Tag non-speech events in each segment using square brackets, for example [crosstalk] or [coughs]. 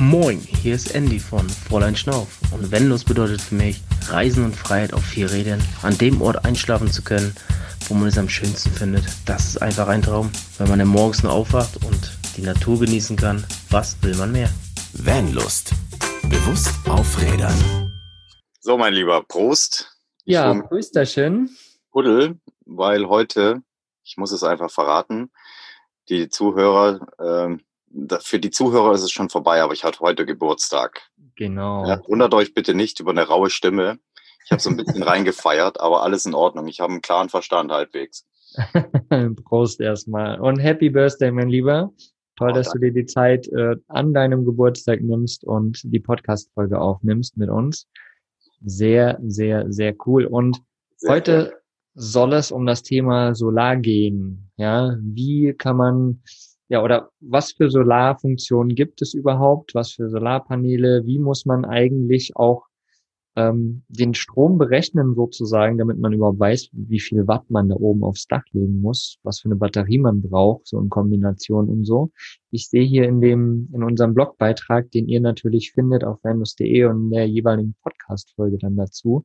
Moin, hier ist Andy von Fräulein Schnauf und Wendlos bedeutet für mich Reisen und Freiheit auf vier Rädern, an dem Ort einschlafen zu können, wo man es am schönsten findet. Das ist einfach ein Traum, wenn man dann morgens nur aufwacht und die Natur genießen kann. Was will man mehr? Vanlust. Bewusst aufrädern. So, mein Lieber, Prost. Ja, Prösterchen. Huddel, weil heute, ich muss es einfach verraten, die Zuhörer, äh, für die Zuhörer ist es schon vorbei, aber ich hatte heute Geburtstag. Genau. Ja, wundert euch bitte nicht über eine raue Stimme. Ich habe so ein bisschen [laughs] reingefeiert, aber alles in Ordnung. Ich habe einen klaren Verstand halbwegs. [laughs] Prost erstmal. Und Happy Birthday, mein Lieber. Toll, oh, dass danke. du dir die Zeit äh, an deinem Geburtstag nimmst und die Podcast-Folge aufnimmst mit uns. Sehr, sehr, sehr cool. Und sehr heute cool. soll es um das Thema Solar gehen. Ja, wie kann man ja, oder was für Solarfunktionen gibt es überhaupt? Was für Solarpaneele? Wie muss man eigentlich auch ähm, den Strom berechnen sozusagen, damit man überhaupt weiß, wie viel Watt man da oben aufs Dach legen muss, was für eine Batterie man braucht, so in Kombination und so. Ich sehe hier in dem, in unserem Blogbeitrag, den ihr natürlich findet auf venus.de und in der jeweiligen Podcast-Folge dann dazu,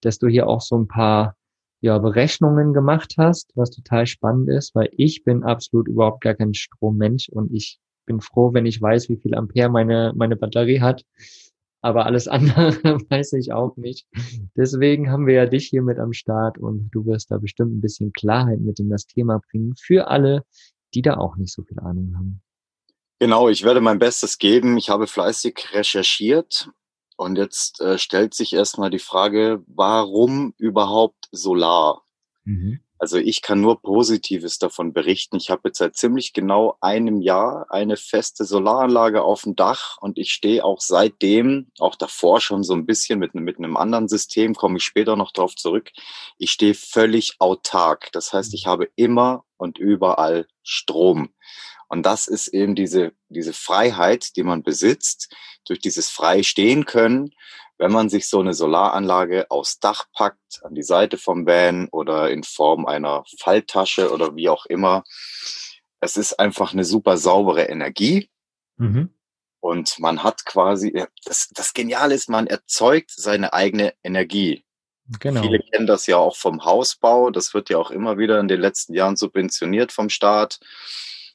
dass du hier auch so ein paar ja, Berechnungen gemacht hast, was total spannend ist, weil ich bin absolut überhaupt gar kein Strommensch und ich bin froh, wenn ich weiß, wie viel Ampere meine, meine Batterie hat. Aber alles [laughs] andere weiß ich auch nicht. Deswegen haben wir ja dich hier mit am Start und du wirst da bestimmt ein bisschen Klarheit mit in das Thema bringen für alle, die da auch nicht so viel Ahnung haben. Genau, ich werde mein Bestes geben. Ich habe fleißig recherchiert und jetzt äh, stellt sich erstmal die Frage, warum überhaupt Solar? Mhm. Also ich kann nur Positives davon berichten. Ich habe jetzt seit ziemlich genau einem Jahr eine feste Solaranlage auf dem Dach und ich stehe auch seitdem, auch davor schon so ein bisschen mit, mit einem anderen System, komme ich später noch drauf zurück. Ich stehe völlig autark. Das heißt, ich habe immer und überall Strom. Und das ist eben diese, diese Freiheit, die man besitzt, durch dieses frei stehen können, wenn man sich so eine Solaranlage aufs Dach packt, an die Seite vom Van oder in Form einer Falltasche oder wie auch immer. Es ist einfach eine super saubere Energie. Mhm. Und man hat quasi, das, das Geniale ist, man erzeugt seine eigene Energie. Genau. Viele kennen das ja auch vom Hausbau. Das wird ja auch immer wieder in den letzten Jahren subventioniert vom Staat.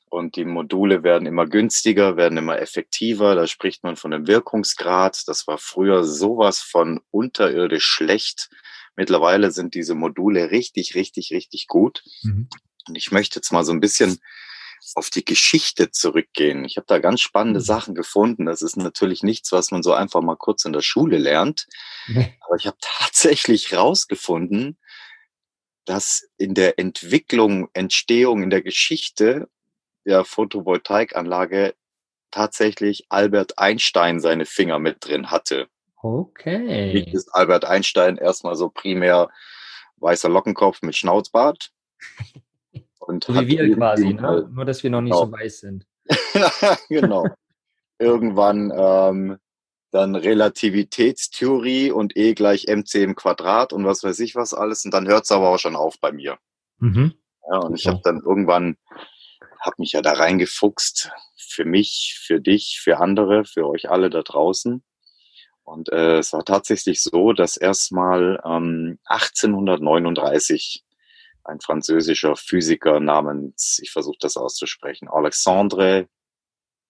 Und die Module werden immer günstiger, werden immer effektiver. Da spricht man von einem Wirkungsgrad. Das war früher sowas von unterirdisch schlecht. Mittlerweile sind diese Module richtig, richtig, richtig gut. Mhm. Und ich möchte jetzt mal so ein bisschen auf die Geschichte zurückgehen. Ich habe da ganz spannende mhm. Sachen gefunden. Das ist natürlich nichts, was man so einfach mal kurz in der Schule lernt. Aber ich habe tatsächlich rausgefunden, dass in der Entwicklung, Entstehung, in der Geschichte der Photovoltaikanlage tatsächlich Albert Einstein seine Finger mit drin hatte. Okay. Nicht ist Albert Einstein erstmal so primär weißer Lockenkopf mit Schnauzbart. [laughs] Und so wie wir quasi, ne? nur dass wir noch nicht genau. so weiß sind. [laughs] genau. Irgendwann ähm, dann Relativitätstheorie und E gleich mc im Quadrat und was weiß ich was alles. Und dann hört es aber auch schon auf bei mir. Mhm. Ja, und ich habe dann irgendwann habe mich ja da reingefuchst für mich, für dich, für andere, für euch alle da draußen. Und äh, es war tatsächlich so, dass erstmal ähm, 1839 ein französischer Physiker namens, ich versuche das auszusprechen, Alexandre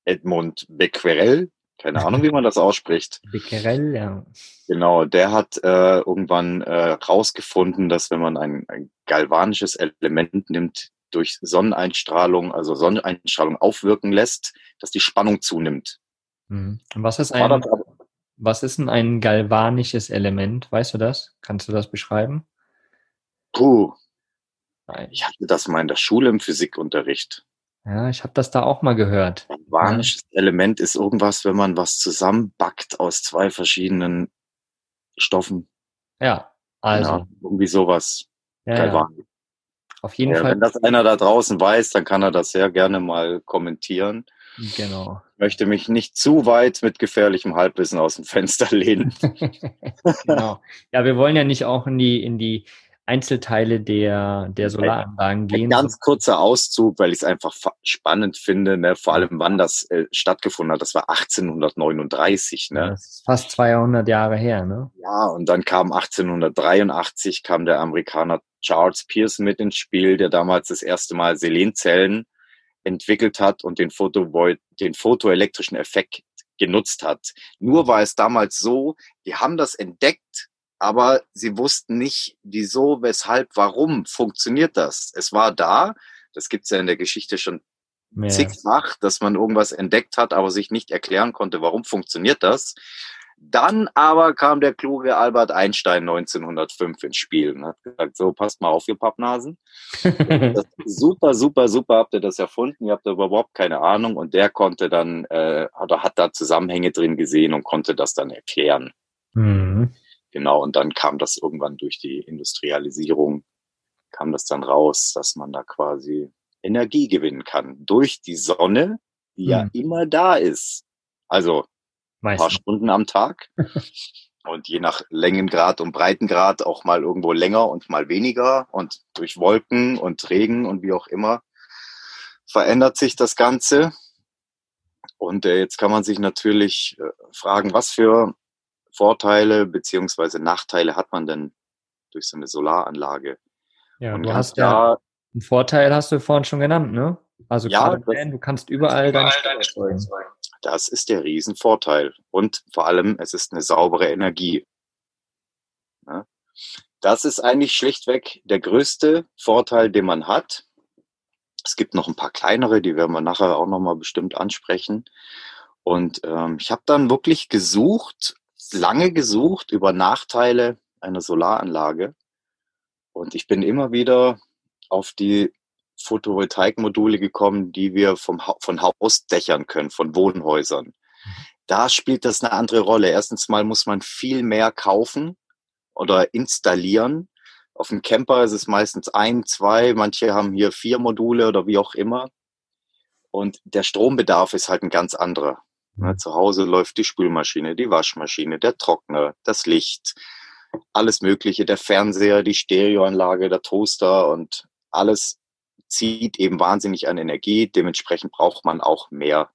Edmond Becquerel, keine Ahnung, wie man das ausspricht. [laughs] Becquerel, ja. Genau, der hat äh, irgendwann äh, rausgefunden, dass wenn man ein, ein galvanisches Element nimmt, durch Sonneneinstrahlung, also Sonneneinstrahlung aufwirken lässt, dass die Spannung zunimmt. Mhm. Was ist ein, was ist denn ein galvanisches Element? Weißt du das? Kannst du das beschreiben? Puh. Ich hatte das mal in der Schule im Physikunterricht. Ja, ich habe das da auch mal gehört. Galvanisches ja. Element ist irgendwas, wenn man was zusammenbackt aus zwei verschiedenen Stoffen. Ja, also. Ja, irgendwie sowas. Ja, Galvanisch. Auf jeden ja, Fall. Wenn das einer da draußen weiß, dann kann er das sehr gerne mal kommentieren. Genau. Ich möchte mich nicht zu weit mit gefährlichem Halbwissen aus dem Fenster lehnen. [laughs] genau. Ja, wir wollen ja nicht auch in die, in die Einzelteile der, der Solaranlagen gehen. Ein ganz kurzer Auszug, weil ich es einfach spannend finde, ne? vor allem wann das äh, stattgefunden hat. Das war 1839. Ne? Das ist fast 200 Jahre her. Ne? Ja, und dann kam 1883 kam der Amerikaner Charles Pearson mit ins Spiel, der damals das erste Mal Selenzellen entwickelt hat und den, Foto den photoelektrischen Effekt genutzt hat. Nur war es damals so, die haben das entdeckt, aber sie wussten nicht, wieso, weshalb, warum funktioniert das. Es war da, das gibt's ja in der Geschichte schon ja. zigfach, dass man irgendwas entdeckt hat, aber sich nicht erklären konnte, warum funktioniert das. Dann aber kam der kluge Albert Einstein 1905 ins Spiel und hat gesagt, so, passt mal auf, ihr Pappnasen. [laughs] super, super, super habt ihr das erfunden, ihr habt aber überhaupt keine Ahnung und der konnte dann, äh, oder hat da Zusammenhänge drin gesehen und konnte das dann erklären. Mhm. Genau, und dann kam das irgendwann durch die Industrialisierung, kam das dann raus, dass man da quasi Energie gewinnen kann durch die Sonne, die mhm. ja immer da ist. Also ein paar Stunden am Tag. [laughs] und je nach Längengrad und Breitengrad auch mal irgendwo länger und mal weniger. Und durch Wolken und Regen und wie auch immer verändert sich das Ganze. Und äh, jetzt kann man sich natürlich äh, fragen, was für Vorteile beziehungsweise Nachteile hat man denn durch so eine Solaranlage? Ja, und du hast ja einen Vorteil hast du vorhin schon genannt, ne? Also ja, das, du kannst überall, überall deine Strom erzeugen. Das ist der Riesenvorteil. Und vor allem, es ist eine saubere Energie. Ja? Das ist eigentlich schlichtweg der größte Vorteil, den man hat. Es gibt noch ein paar kleinere, die werden wir nachher auch nochmal bestimmt ansprechen. Und ähm, ich habe dann wirklich gesucht, lange gesucht über Nachteile einer Solaranlage. Und ich bin immer wieder auf die Photovoltaikmodule gekommen, die wir vom, von Hausdächern können, von Wohnhäusern. Da spielt das eine andere Rolle. Erstens mal muss man viel mehr kaufen oder installieren. Auf dem Camper ist es meistens ein, zwei, manche haben hier vier Module oder wie auch immer. Und der Strombedarf ist halt ein ganz anderer. Mhm. zu Hause läuft die Spülmaschine, die Waschmaschine, der Trockner, das Licht, alles Mögliche, der Fernseher, die Stereoanlage, der Toaster und alles zieht eben wahnsinnig an Energie. Dementsprechend braucht man auch mehr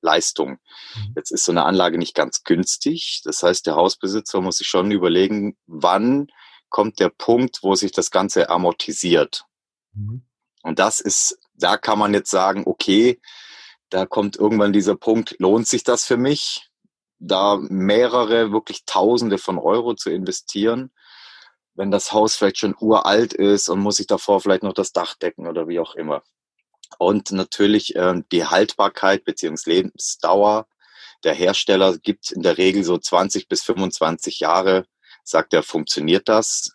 Leistung. Mhm. Jetzt ist so eine Anlage nicht ganz günstig. Das heißt, der Hausbesitzer muss sich schon überlegen, wann kommt der Punkt, wo sich das Ganze amortisiert. Mhm. Und das ist, da kann man jetzt sagen, okay, da kommt irgendwann dieser Punkt, lohnt sich das für mich, da mehrere, wirklich Tausende von Euro zu investieren? wenn das Haus vielleicht schon uralt ist und muss ich davor vielleicht noch das Dach decken oder wie auch immer. Und natürlich äh, die Haltbarkeit bzw. Lebensdauer. Der Hersteller gibt in der Regel so 20 bis 25 Jahre, sagt er, funktioniert das.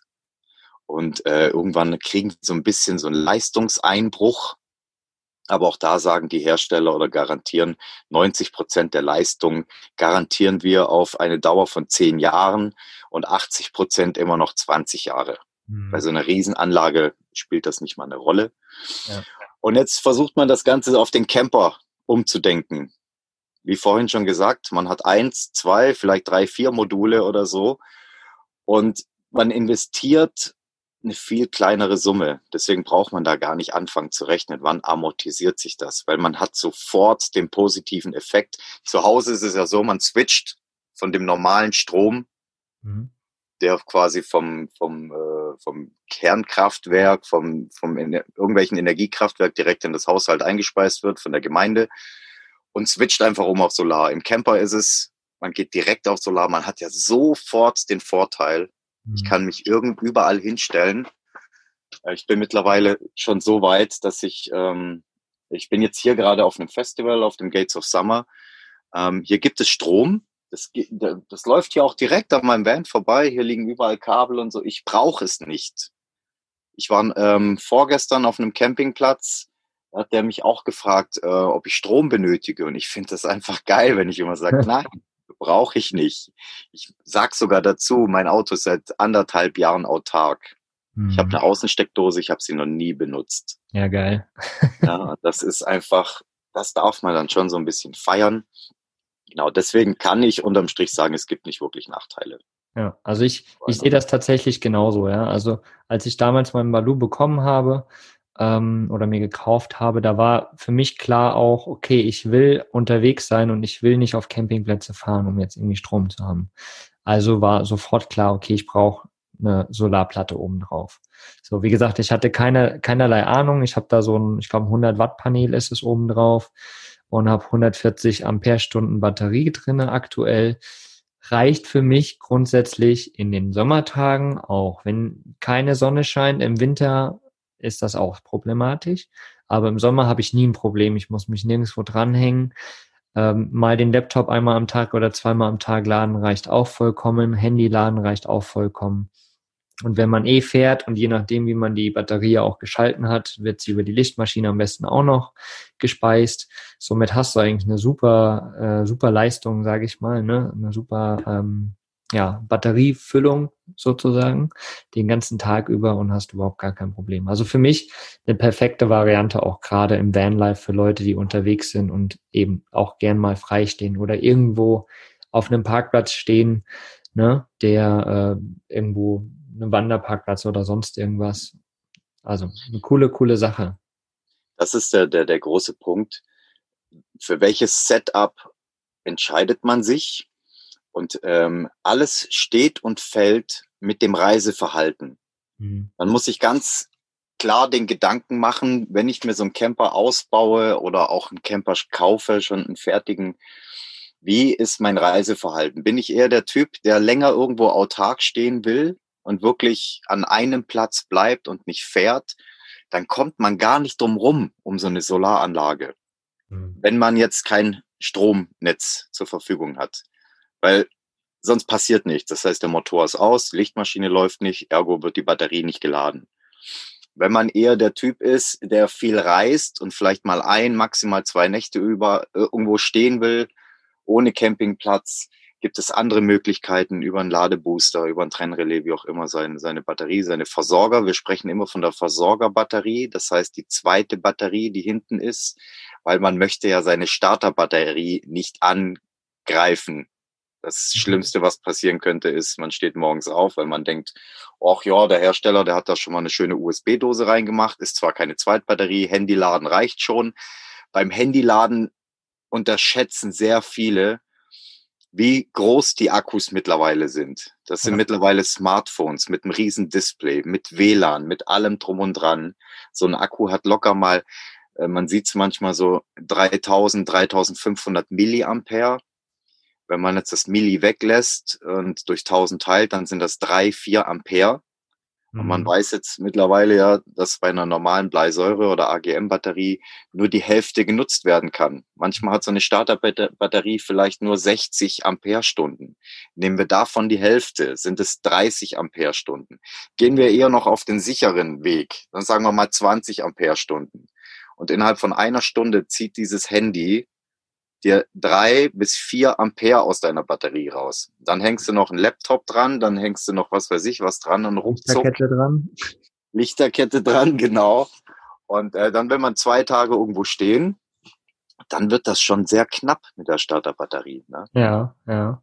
Und äh, irgendwann kriegen so ein bisschen so einen Leistungseinbruch. Aber auch da sagen die Hersteller oder garantieren 90 Prozent der Leistung garantieren wir auf eine Dauer von zehn Jahren und 80 Prozent immer noch 20 Jahre. Mhm. Bei so einer Riesenanlage spielt das nicht mal eine Rolle. Ja. Und jetzt versucht man das Ganze auf den Camper umzudenken. Wie vorhin schon gesagt, man hat eins, zwei, vielleicht drei, vier Module oder so. Und man investiert eine viel kleinere Summe. Deswegen braucht man da gar nicht anfangen zu rechnen, wann amortisiert sich das, weil man hat sofort den positiven Effekt. Zu Hause ist es ja so, man switcht von dem normalen Strom, mhm. der quasi vom, vom, äh, vom Kernkraftwerk, vom, vom Ener irgendwelchen Energiekraftwerk direkt in das Haushalt eingespeist wird von der Gemeinde und switcht einfach um auf Solar. Im Camper ist es, man geht direkt auf Solar, man hat ja sofort den Vorteil, ich kann mich irgend überall hinstellen. Äh, ich bin mittlerweile schon so weit, dass ich, ähm, ich bin jetzt hier gerade auf einem Festival, auf dem Gates of Summer. Ähm, hier gibt es Strom. Das, das läuft hier auch direkt an meinem Van vorbei. Hier liegen überall Kabel und so. Ich brauche es nicht. Ich war ähm, vorgestern auf einem Campingplatz. Da hat der mich auch gefragt, äh, ob ich Strom benötige. Und ich finde das einfach geil, wenn ich immer sage, [laughs] nein, brauche ich nicht. Ich sag sogar dazu, mein Auto ist seit anderthalb Jahren autark. Mhm. Ich habe eine Außensteckdose, ich habe sie noch nie benutzt. Ja, geil. [laughs] ja, das ist einfach, das darf man dann schon so ein bisschen feiern. Genau, deswegen kann ich unterm Strich sagen, es gibt nicht wirklich Nachteile. Ja, also ich, ich sehe das tatsächlich genauso, ja. Also als ich damals meinen Balu bekommen habe ähm, oder mir gekauft habe, da war für mich klar auch, okay, ich will unterwegs sein und ich will nicht auf Campingplätze fahren, um jetzt irgendwie Strom zu haben. Also war sofort klar, okay, ich brauche eine Solarplatte oben drauf. So, wie gesagt, ich hatte keine, keinerlei Ahnung. Ich habe da so ein, ich glaube, 100 Watt Panel ist es oben drauf und habe 140 Ampere-Stunden Batterie drinne aktuell reicht für mich grundsätzlich in den Sommertagen auch. Wenn keine Sonne scheint, im Winter ist das auch problematisch. Aber im Sommer habe ich nie ein Problem. Ich muss mich nirgendwo dranhängen. Ähm, mal den Laptop einmal am Tag oder zweimal am Tag laden reicht auch vollkommen. Handy laden reicht auch vollkommen. Und wenn man eh fährt und je nachdem, wie man die Batterie auch geschalten hat, wird sie über die Lichtmaschine am besten auch noch gespeist. Somit hast du eigentlich eine super, äh, super Leistung, sage ich mal, ne? eine super ähm, ja, Batteriefüllung sozusagen den ganzen Tag über und hast überhaupt gar kein Problem. Also für mich eine perfekte Variante auch gerade im Vanlife für Leute, die unterwegs sind und eben auch gern mal freistehen oder irgendwo auf einem Parkplatz stehen, ne, der äh, irgendwo einem Wanderparkplatz oder sonst irgendwas. Also eine coole, coole Sache. Das ist der, der, der große Punkt. Für welches Setup entscheidet man sich? Und ähm, alles steht und fällt mit dem Reiseverhalten. Mhm. Man muss sich ganz klar den Gedanken machen, wenn ich mir so einen Camper ausbaue oder auch einen Camper kaufe, schon einen fertigen, wie ist mein Reiseverhalten? Bin ich eher der Typ, der länger irgendwo autark stehen will und wirklich an einem Platz bleibt und nicht fährt, dann kommt man gar nicht drum rum um so eine Solaranlage, mhm. wenn man jetzt kein Stromnetz zur Verfügung hat. Weil sonst passiert nichts. Das heißt, der Motor ist aus, die Lichtmaschine läuft nicht, ergo wird die Batterie nicht geladen. Wenn man eher der Typ ist, der viel reist und vielleicht mal ein, maximal zwei Nächte über äh, irgendwo stehen will, ohne Campingplatz, gibt es andere Möglichkeiten über einen Ladebooster, über ein Trennrelais, wie auch immer, seine, seine Batterie, seine Versorger. Wir sprechen immer von der Versorgerbatterie, das heißt die zweite Batterie, die hinten ist, weil man möchte ja seine Starterbatterie nicht angreifen. Das. Schlimmste, was passieren könnte, ist, man steht morgens auf, weil man denkt, ach ja, der Hersteller, der hat da schon mal eine schöne USB-Dose reingemacht, ist zwar keine Zweitbatterie, Handyladen reicht schon. Beim Handyladen unterschätzen sehr viele, wie groß die Akkus mittlerweile sind. Das sind ja. mittlerweile Smartphones mit einem riesen Display, mit WLAN, mit allem drum und dran. So ein Akku hat locker mal, äh, man sieht es manchmal so 3000, 3500 Milliampere. Wenn man jetzt das Milli weglässt und durch 1000 teilt, dann sind das drei, vier Ampere. Und man mhm. weiß jetzt mittlerweile ja, dass bei einer normalen Bleisäure- oder AGM-Batterie nur die Hälfte genutzt werden kann. Manchmal hat so eine Starterbatterie vielleicht nur 60 Amperestunden. Nehmen wir davon die Hälfte, sind es 30 Amperestunden. Gehen wir eher noch auf den sicheren Weg, dann sagen wir mal 20 Amperestunden. Und innerhalb von einer Stunde zieht dieses Handy dir drei bis vier Ampere aus deiner Batterie raus. Dann hängst du noch einen Laptop dran, dann hängst du noch was weiß ich was dran und ruckzuck. Lichterkette dran. Lichterkette dran, [laughs] genau. Und äh, dann, wenn man zwei Tage irgendwo stehen, dann wird das schon sehr knapp mit der Starterbatterie. Ne? Ja, ja.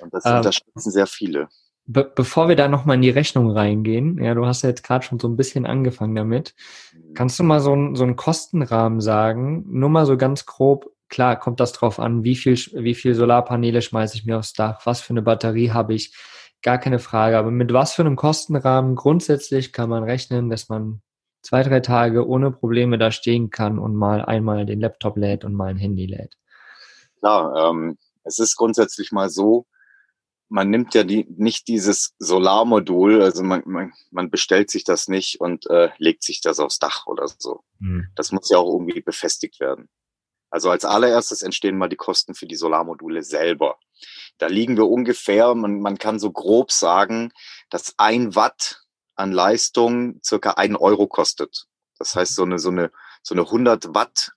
Und das ähm, unterschätzen sehr viele. Be bevor wir da nochmal in die Rechnung reingehen, ja, du hast ja jetzt gerade schon so ein bisschen angefangen damit. Mhm. Kannst du mal so, ein, so einen Kostenrahmen sagen? Nur mal so ganz grob, Klar kommt das drauf an, wie viel, wie viel Solarpaneele schmeiße ich mir aufs Dach, was für eine Batterie habe ich, gar keine Frage. Aber mit was für einem Kostenrahmen grundsätzlich kann man rechnen, dass man zwei, drei Tage ohne Probleme da stehen kann und mal einmal den Laptop lädt und mal ein Handy lädt. Klar, ähm, es ist grundsätzlich mal so, man nimmt ja die, nicht dieses Solarmodul, also man, man, man bestellt sich das nicht und äh, legt sich das aufs Dach oder so. Hm. Das muss ja auch irgendwie befestigt werden. Also als allererstes entstehen mal die Kosten für die Solarmodule selber. Da liegen wir ungefähr, man, man kann so grob sagen, dass ein Watt an Leistung circa ein Euro kostet. Das heißt, so eine, so eine, so eine 100 Watt,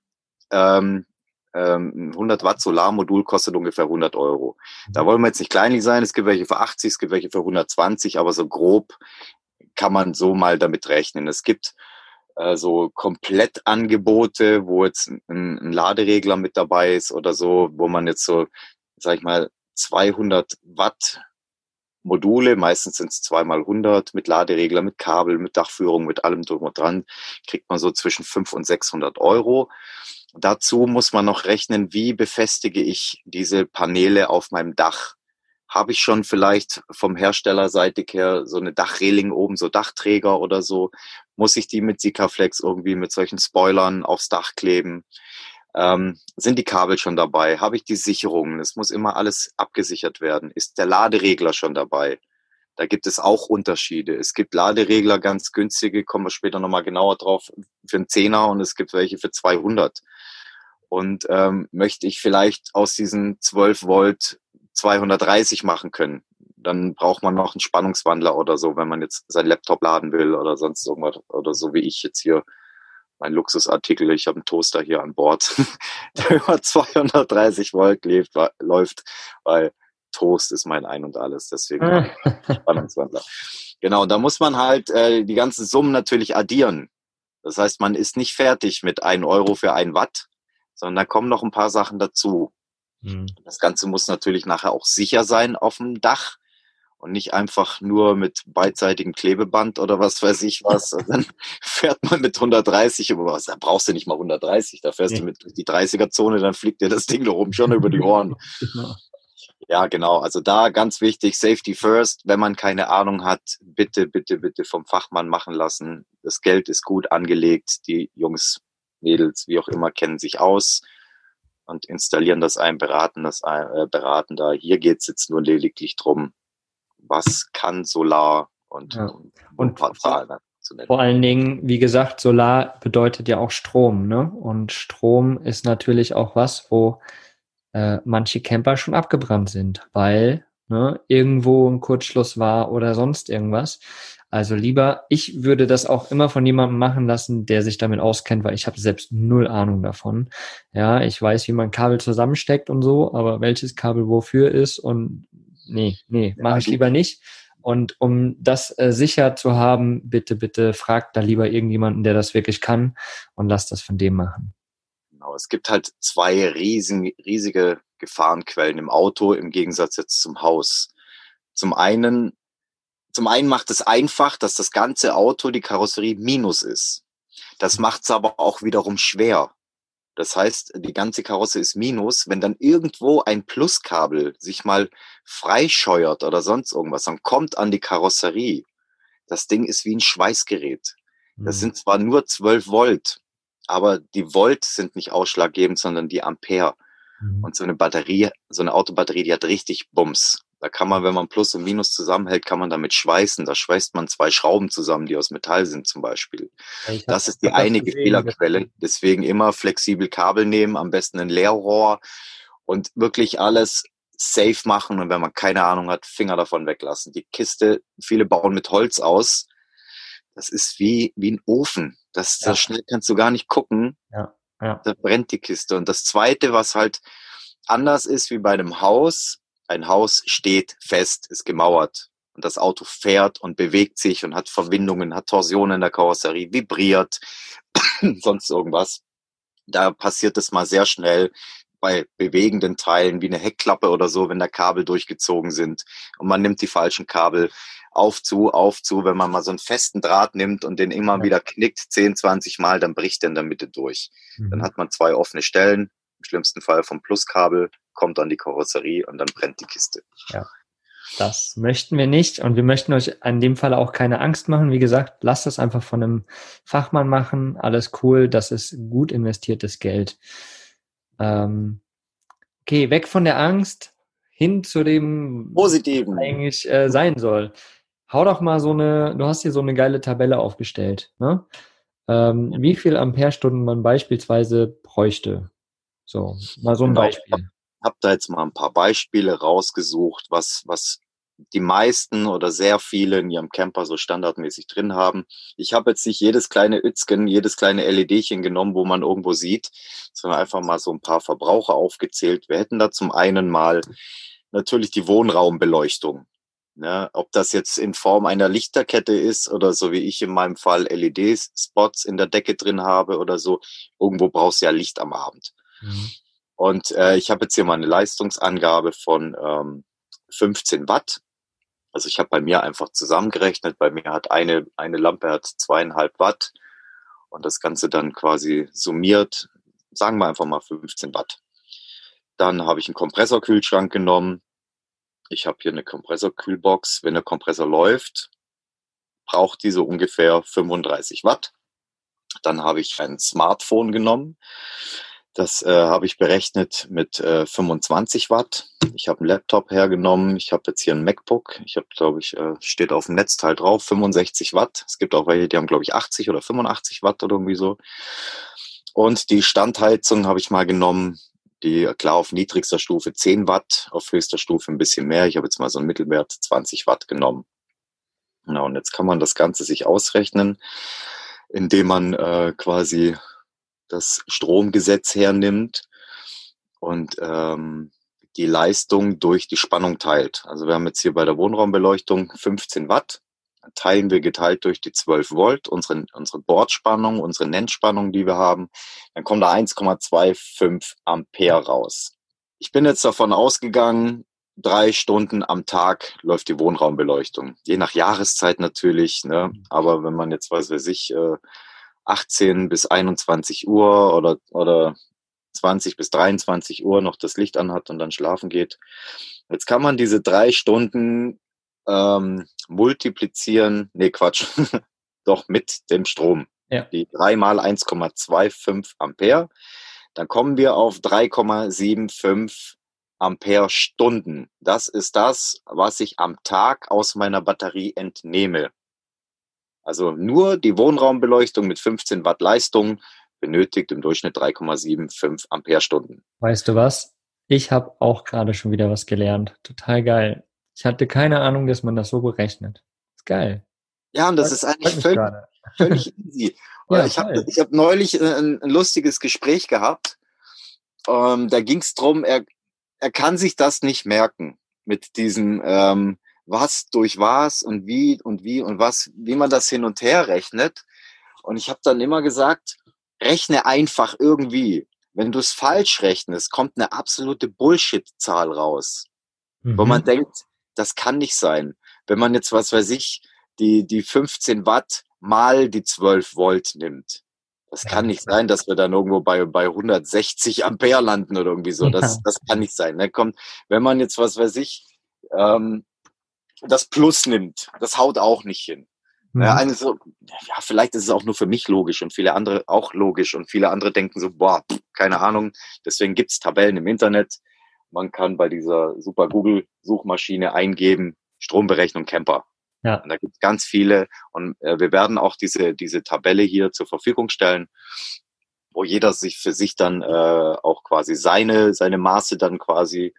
ähm, ähm, 100 Watt Solarmodul kostet ungefähr 100 Euro. Da wollen wir jetzt nicht kleinlich sein. Es gibt welche für 80, es gibt welche für 120, aber so grob kann man so mal damit rechnen. Es gibt äh, so Komplettangebote, wo jetzt ein, ein Laderegler mit dabei ist oder so, wo man jetzt so, sag ich mal, 200 Watt Module, meistens sind es zweimal 100 mit Laderegler, mit Kabel, mit Dachführung, mit allem drum und dran, kriegt man so zwischen 500 und 600 Euro. Dazu muss man noch rechnen, wie befestige ich diese Paneele auf meinem Dach. Habe ich schon vielleicht vom Herstellerseitig her so eine Dachreling oben, so Dachträger oder so? Muss ich die mit Sikaflex irgendwie mit solchen Spoilern aufs Dach kleben? Ähm, sind die Kabel schon dabei? Habe ich die Sicherungen? Es muss immer alles abgesichert werden. Ist der Laderegler schon dabei? Da gibt es auch Unterschiede. Es gibt Laderegler ganz günstige, kommen wir später nochmal genauer drauf, für einen Zehner und es gibt welche für 200. Und ähm, möchte ich vielleicht aus diesen 12 Volt 230 machen können, dann braucht man noch einen Spannungswandler oder so, wenn man jetzt sein Laptop laden will oder sonst irgendwas oder so wie ich jetzt hier mein Luxusartikel. Ich habe einen Toaster hier an Bord, [laughs] der [laughs] über 230 Volt lebt, läuft, weil Toast ist mein Ein und Alles. Deswegen [laughs] Spannungswandler. Genau, da muss man halt äh, die ganzen Summen natürlich addieren. Das heißt, man ist nicht fertig mit 1 Euro für ein Watt, sondern da kommen noch ein paar Sachen dazu. Mhm. Das Ganze muss natürlich nachher auch sicher sein auf dem Dach und nicht einfach nur mit beidseitigem Klebeband oder was weiß ich was. Und dann [laughs] fährt man mit 130 über was. Da brauchst du nicht mal 130. Da fährst ja. du mit die 30er-Zone, dann fliegt dir das Ding da oben schon über die [laughs] Ohren. Genau. Ja, genau. Also da ganz wichtig, Safety first. Wenn man keine Ahnung hat, bitte, bitte, bitte vom Fachmann machen lassen. Das Geld ist gut angelegt. Die Jungs, Mädels, wie auch immer, kennen sich aus und installieren das ein, beraten das ein, äh, beraten da. Hier geht es jetzt nur lediglich drum, was kann Solar und, ja. und, und Zahlen zu nennen. Vor allen Dingen, wie gesagt, Solar bedeutet ja auch Strom, ne? Und Strom ist natürlich auch was, wo äh, manche Camper schon abgebrannt sind, weil ne, irgendwo ein Kurzschluss war oder sonst irgendwas. Also lieber, ich würde das auch immer von jemandem machen lassen, der sich damit auskennt, weil ich habe selbst null Ahnung davon. Ja, ich weiß, wie man Kabel zusammensteckt und so, aber welches Kabel wofür ist und nee, nee, mache ich lieber nicht. Und um das äh, sicher zu haben, bitte, bitte fragt da lieber irgendjemanden, der das wirklich kann und lasst das von dem machen. Genau, es gibt halt zwei riesen, riesige Gefahrenquellen im Auto im Gegensatz jetzt zum Haus. Zum einen, zum einen macht es einfach, dass das ganze Auto, die Karosserie minus ist. Das macht es aber auch wiederum schwer. Das heißt, die ganze Karosse ist Minus. Wenn dann irgendwo ein Pluskabel sich mal freischeuert oder sonst irgendwas, dann kommt an die Karosserie. Das Ding ist wie ein Schweißgerät. Das mhm. sind zwar nur 12 Volt, aber die Volt sind nicht ausschlaggebend, sondern die Ampere. Mhm. Und so eine Batterie, so eine Autobatterie, die hat richtig Bums. Da kann man, wenn man Plus und Minus zusammenhält, kann man damit schweißen. Da schweißt man zwei Schrauben zusammen, die aus Metall sind zum Beispiel. Ja, das ist die eine Fehlerquelle. Deswegen immer flexibel Kabel nehmen, am besten ein Leerrohr und wirklich alles safe machen. Und wenn man keine Ahnung hat, Finger davon weglassen. Die Kiste, viele bauen mit Holz aus. Das ist wie, wie ein Ofen. Das, ja. das schnell kannst du gar nicht gucken. Ja. Ja. Da brennt die Kiste. Und das zweite, was halt anders ist wie bei einem Haus, ein Haus steht fest, ist gemauert und das Auto fährt und bewegt sich und hat Verwindungen, hat Torsionen in der Karosserie, vibriert, [coughs] sonst irgendwas. Da passiert es mal sehr schnell bei bewegenden Teilen wie eine Heckklappe oder so, wenn da Kabel durchgezogen sind und man nimmt die falschen Kabel auf zu, auf zu, wenn man mal so einen festen Draht nimmt und den immer wieder knickt, 10, 20 Mal, dann bricht der in der Mitte durch. Mhm. Dann hat man zwei offene Stellen, im schlimmsten Fall vom Pluskabel kommt an die Karosserie und dann brennt die Kiste. Ja. Das möchten wir nicht und wir möchten euch in dem Fall auch keine Angst machen. Wie gesagt, lasst es einfach von einem Fachmann machen. Alles cool, das ist gut investiertes Geld. Ähm, okay, weg von der Angst hin zu dem Positiven eigentlich äh, sein soll. Hau doch mal so eine, du hast hier so eine geile Tabelle aufgestellt, ne? Ähm, wie viel Amperestunden man beispielsweise bräuchte. So, mal so ein genau. Beispiel habe da jetzt mal ein paar Beispiele rausgesucht, was, was die meisten oder sehr viele in ihrem Camper so standardmäßig drin haben. Ich habe jetzt nicht jedes kleine Ützken, jedes kleine LEDchen genommen, wo man irgendwo sieht, sondern einfach mal so ein paar Verbraucher aufgezählt. Wir hätten da zum einen mal natürlich die Wohnraumbeleuchtung. Ne? Ob das jetzt in Form einer Lichterkette ist oder so wie ich in meinem Fall LED-Spots in der Decke drin habe oder so. Irgendwo brauchst du ja Licht am Abend. Mhm. Und äh, ich habe jetzt hier mal eine Leistungsangabe von ähm, 15 Watt. Also ich habe bei mir einfach zusammengerechnet. Bei mir hat eine, eine Lampe hat zweieinhalb Watt und das Ganze dann quasi summiert, sagen wir einfach mal 15 Watt. Dann habe ich einen Kompressorkühlschrank genommen. Ich habe hier eine Kompressorkühlbox. Wenn der Kompressor läuft, braucht diese ungefähr 35 Watt. Dann habe ich ein Smartphone genommen. Das äh, habe ich berechnet mit äh, 25 Watt. Ich habe einen Laptop hergenommen. Ich habe jetzt hier ein MacBook. Ich habe, glaube ich, äh, steht auf dem Netzteil drauf, 65 Watt. Es gibt auch welche, die haben, glaube ich, 80 oder 85 Watt oder irgendwie so. Und die Standheizung habe ich mal genommen. Die, klar, auf niedrigster Stufe 10 Watt, auf höchster Stufe ein bisschen mehr. Ich habe jetzt mal so einen Mittelwert 20 Watt genommen. Na, und jetzt kann man das Ganze sich ausrechnen, indem man äh, quasi das Stromgesetz hernimmt und ähm, die Leistung durch die Spannung teilt. Also wir haben jetzt hier bei der Wohnraumbeleuchtung 15 Watt, teilen wir geteilt durch die 12 Volt, unsere, unsere Bordspannung, unsere Nennspannung, die wir haben, dann kommt da 1,25 Ampere raus. Ich bin jetzt davon ausgegangen, drei Stunden am Tag läuft die Wohnraumbeleuchtung. Je nach Jahreszeit natürlich, ne? aber wenn man jetzt, was weiß ich, äh, 18 bis 21 Uhr oder, oder 20 bis 23 Uhr noch das Licht anhat und dann schlafen geht. Jetzt kann man diese drei Stunden ähm, multiplizieren, nee Quatsch, [laughs] doch mit dem Strom. Ja. Die drei mal 1,25 Ampere. Dann kommen wir auf 3,75 Ampere Stunden. Das ist das, was ich am Tag aus meiner Batterie entnehme. Also nur die Wohnraumbeleuchtung mit 15 Watt Leistung benötigt im Durchschnitt 3,75 Ampere-Stunden. Weißt du was? Ich habe auch gerade schon wieder was gelernt. Total geil. Ich hatte keine Ahnung, dass man das so berechnet. Ist geil. Ja, und das, das ist eigentlich völlig, völlig easy. [laughs] ja, ich habe hab neulich äh, ein, ein, lustiges Gespräch gehabt. Ähm, da ging es darum, er, er kann sich das nicht merken mit diesem, ähm, was durch was und wie und wie und was, wie man das hin und her rechnet. Und ich habe dann immer gesagt, rechne einfach irgendwie. Wenn du es falsch rechnest, kommt eine absolute Bullshit-Zahl raus. Mhm. Wo man mhm. denkt, das kann nicht sein. Wenn man jetzt, was weiß ich, die, die 15 Watt mal die 12 Volt nimmt. Das kann nicht sein, dass wir dann irgendwo bei, bei 160 Ampere landen oder irgendwie so. Das, das kann nicht sein. Ne? Kommt, wenn man jetzt, was weiß ich, ähm, das Plus nimmt. Das haut auch nicht hin. Mhm. Ja, eine so, ja, vielleicht ist es auch nur für mich logisch und viele andere auch logisch und viele andere denken so, boah, keine Ahnung. Deswegen gibt's Tabellen im Internet. Man kann bei dieser super Google-Suchmaschine eingeben, Stromberechnung Camper. Ja. Und da gibt's ganz viele und äh, wir werden auch diese, diese Tabelle hier zur Verfügung stellen, wo jeder sich für sich dann äh, auch quasi seine, seine Maße dann quasi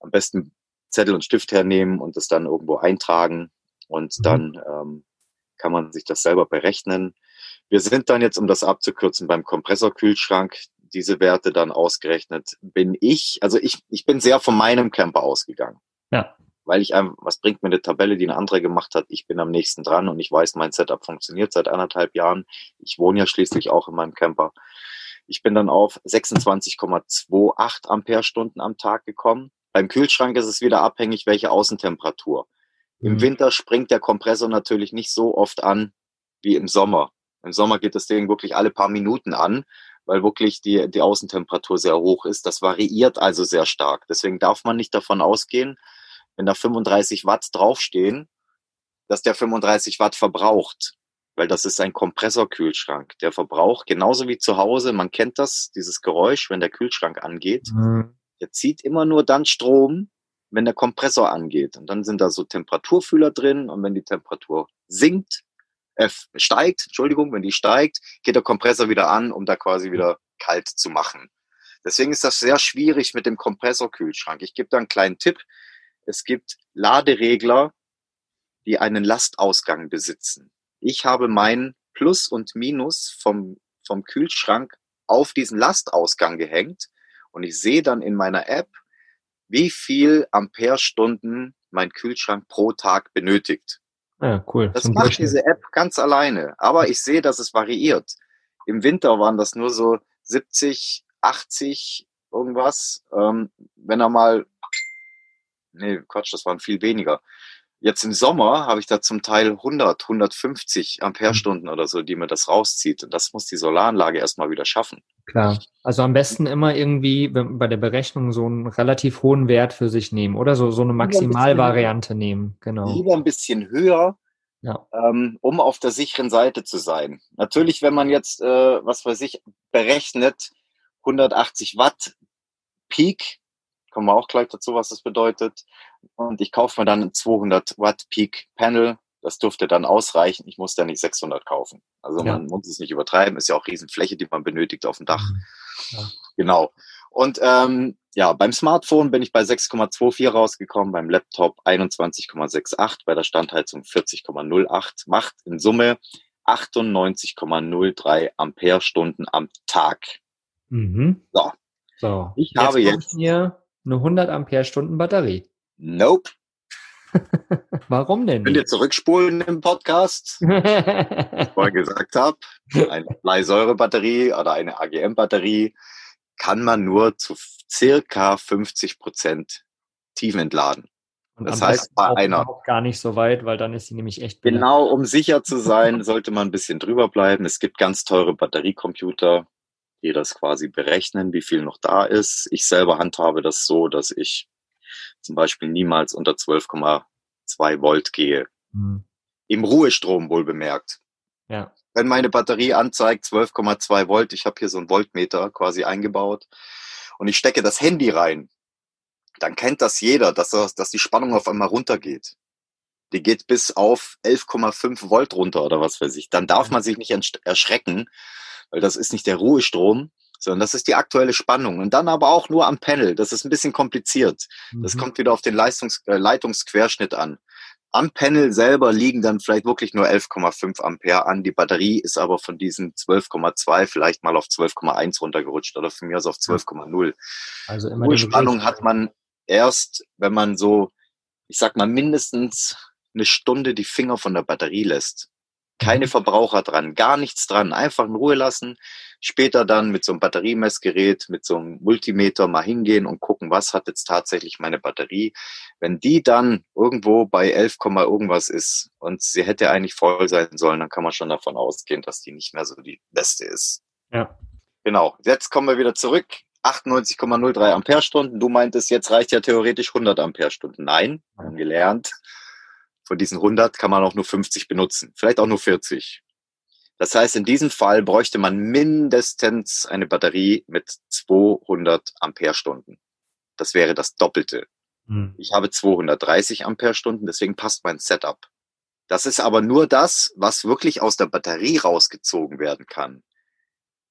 am besten Zettel und Stift hernehmen und das dann irgendwo eintragen und mhm. dann ähm, kann man sich das selber berechnen. Wir sind dann jetzt, um das abzukürzen, beim Kompressorkühlschrank diese Werte dann ausgerechnet. Bin ich, also ich, ich bin sehr von meinem Camper ausgegangen. Ja. Weil ich einem, was bringt mir eine Tabelle, die eine andere gemacht hat? Ich bin am nächsten dran und ich weiß, mein Setup funktioniert seit anderthalb Jahren. Ich wohne ja schließlich auch in meinem Camper. Ich bin dann auf 26,28 Ampere-Stunden am Tag gekommen. Beim Kühlschrank ist es wieder abhängig, welche Außentemperatur. Im mhm. Winter springt der Kompressor natürlich nicht so oft an wie im Sommer. Im Sommer geht das Ding wirklich alle paar Minuten an, weil wirklich die, die Außentemperatur sehr hoch ist. Das variiert also sehr stark. Deswegen darf man nicht davon ausgehen, wenn da 35 Watt draufstehen, dass der 35 Watt verbraucht. Weil das ist ein Kompressorkühlschrank. Der verbraucht genauso wie zu Hause. Man kennt das, dieses Geräusch, wenn der Kühlschrank angeht. Mhm. Der zieht immer nur dann Strom, wenn der Kompressor angeht. Und dann sind da so Temperaturfühler drin und wenn die Temperatur sinkt, äh, steigt, Entschuldigung, wenn die steigt, geht der Kompressor wieder an, um da quasi wieder kalt zu machen. Deswegen ist das sehr schwierig mit dem Kompressorkühlschrank. Ich gebe da einen kleinen Tipp. Es gibt Laderegler, die einen Lastausgang besitzen. Ich habe mein Plus und Minus vom, vom Kühlschrank auf diesen Lastausgang gehängt und ich sehe dann in meiner App, wie viel Amperestunden mein Kühlschrank pro Tag benötigt. Ja, cool. Das Zum macht diese App ganz alleine. Aber ich sehe, dass es variiert. Im Winter waren das nur so 70, 80 irgendwas. Ähm, wenn er mal, nee, Quatsch, das waren viel weniger. Jetzt im Sommer habe ich da zum Teil 100, 150 Amperestunden oder so, die mir das rauszieht. Und das muss die Solaranlage erstmal wieder schaffen. Klar. Also am besten immer irgendwie bei der Berechnung so einen relativ hohen Wert für sich nehmen oder so, so eine Maximalvariante nehmen. Genau. Lieber ein bisschen höher, ja. ähm, um auf der sicheren Seite zu sein. Natürlich, wenn man jetzt, äh, was weiß ich, berechnet, 180 Watt Peak, kommen wir auch gleich dazu, was das bedeutet. Und ich kaufe mir dann ein 200 Watt Peak Panel. Das dürfte dann ausreichen. Ich muss da nicht 600 kaufen. Also ja. man muss es nicht übertreiben. Ist ja auch Riesenfläche, die man benötigt auf dem Dach. Mhm. Ja. Genau. Und ähm, ja, beim Smartphone bin ich bei 6,24 rausgekommen, beim Laptop 21,68, bei der Standheizung 40,08, macht in Summe 98,03 Ampere-Stunden am Tag. Mhm. So. so. Ich jetzt habe jetzt hier eine 100 Ampere-Stunden Batterie. Nope. [laughs] Warum denn? Könnt ihr zurückspulen im Podcast? [laughs] was ich vorher gesagt habe, eine Bleisäurebatterie oder eine AGM-Batterie kann man nur zu circa 50 Prozent tiefentladen. Und das heißt, bei einer gar nicht so weit, weil dann ist sie nämlich echt. Genau, um sicher zu sein, [laughs] sollte man ein bisschen drüber bleiben. Es gibt ganz teure Batteriecomputer, die das quasi berechnen, wie viel noch da ist. Ich selber handhabe das so, dass ich zum Beispiel niemals unter 12,2 Volt gehe. Hm. Im Ruhestrom wohl bemerkt. Ja. Wenn meine Batterie anzeigt 12,2 Volt, ich habe hier so einen Voltmeter quasi eingebaut und ich stecke das Handy rein, dann kennt das jeder, dass, das, dass die Spannung auf einmal runtergeht. Die geht bis auf 11,5 Volt runter oder was weiß ich. Dann darf man sich nicht erschrecken, weil das ist nicht der Ruhestrom, sondern das ist die aktuelle Spannung. Und dann aber auch nur am Panel. Das ist ein bisschen kompliziert. Das mhm. kommt wieder auf den Leistungs äh, Leitungsquerschnitt an. Am Panel selber liegen dann vielleicht wirklich nur 11,5 Ampere an. Die Batterie ist aber von diesen 12,2 vielleicht mal auf 12,1 runtergerutscht oder von mir aus auf 12,0. Also immer die Spannung hat man erst, wenn man so, ich sag mal, mindestens eine Stunde die Finger von der Batterie lässt keine Verbraucher dran, gar nichts dran, einfach in Ruhe lassen. Später dann mit so einem Batteriemessgerät, mit so einem Multimeter mal hingehen und gucken, was hat jetzt tatsächlich meine Batterie. Wenn die dann irgendwo bei 11, irgendwas ist und sie hätte eigentlich voll sein sollen, dann kann man schon davon ausgehen, dass die nicht mehr so die beste ist. Ja. Genau. Jetzt kommen wir wieder zurück. 98,03 Amperestunden. Du meintest, jetzt reicht ja theoretisch 100 Amperestunden. Nein, wir haben gelernt, von diesen 100 kann man auch nur 50 benutzen, vielleicht auch nur 40. Das heißt, in diesem Fall bräuchte man mindestens eine Batterie mit 200 Ampere-Stunden. Das wäre das Doppelte. Hm. Ich habe 230 Ampere-Stunden, deswegen passt mein Setup. Das ist aber nur das, was wirklich aus der Batterie rausgezogen werden kann.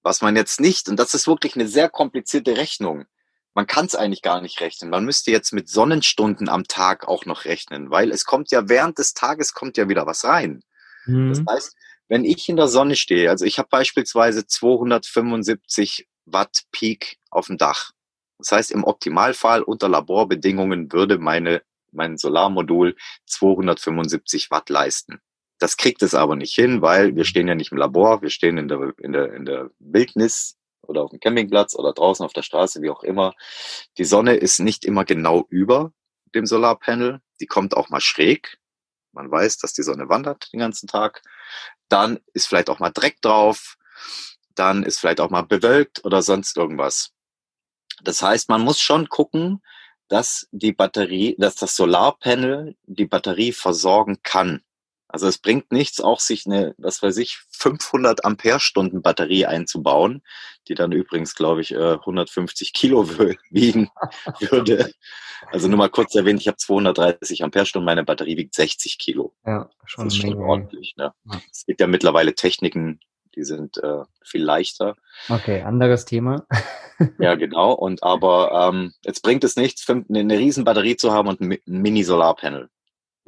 Was man jetzt nicht, und das ist wirklich eine sehr komplizierte Rechnung, man kann es eigentlich gar nicht rechnen. Man müsste jetzt mit Sonnenstunden am Tag auch noch rechnen, weil es kommt ja während des Tages kommt ja wieder was rein. Mhm. Das heißt, wenn ich in der Sonne stehe, also ich habe beispielsweise 275 Watt Peak auf dem Dach. Das heißt, im Optimalfall unter Laborbedingungen würde meine, mein Solarmodul 275 Watt leisten. Das kriegt es aber nicht hin, weil wir stehen ja nicht im Labor, wir stehen in der, in der, in der Wildnis oder auf dem Campingplatz oder draußen auf der Straße, wie auch immer. Die Sonne ist nicht immer genau über dem Solarpanel. Die kommt auch mal schräg. Man weiß, dass die Sonne wandert den ganzen Tag. Dann ist vielleicht auch mal Dreck drauf. Dann ist vielleicht auch mal bewölkt oder sonst irgendwas. Das heißt, man muss schon gucken, dass die Batterie, dass das Solarpanel die Batterie versorgen kann. Also es bringt nichts, auch sich eine, was weiß ich, 500 Ampere-Stunden Batterie einzubauen, die dann übrigens, glaube ich, 150 äh, Kilo wiegen [laughs] würde. Also nur mal kurz erwähnt, ich habe 230 Ampere-Stunden, meine Batterie wiegt 60 Kilo. Ja, schon, das ist schon ordentlich. Ne? Ja. Es gibt ja mittlerweile Techniken, die sind äh, viel leichter. Okay, anderes Thema. ja, [laughs] genau. Und aber ähm, jetzt bringt es nichts, eine, eine riesen Batterie zu haben und ein Mini-Solarpanel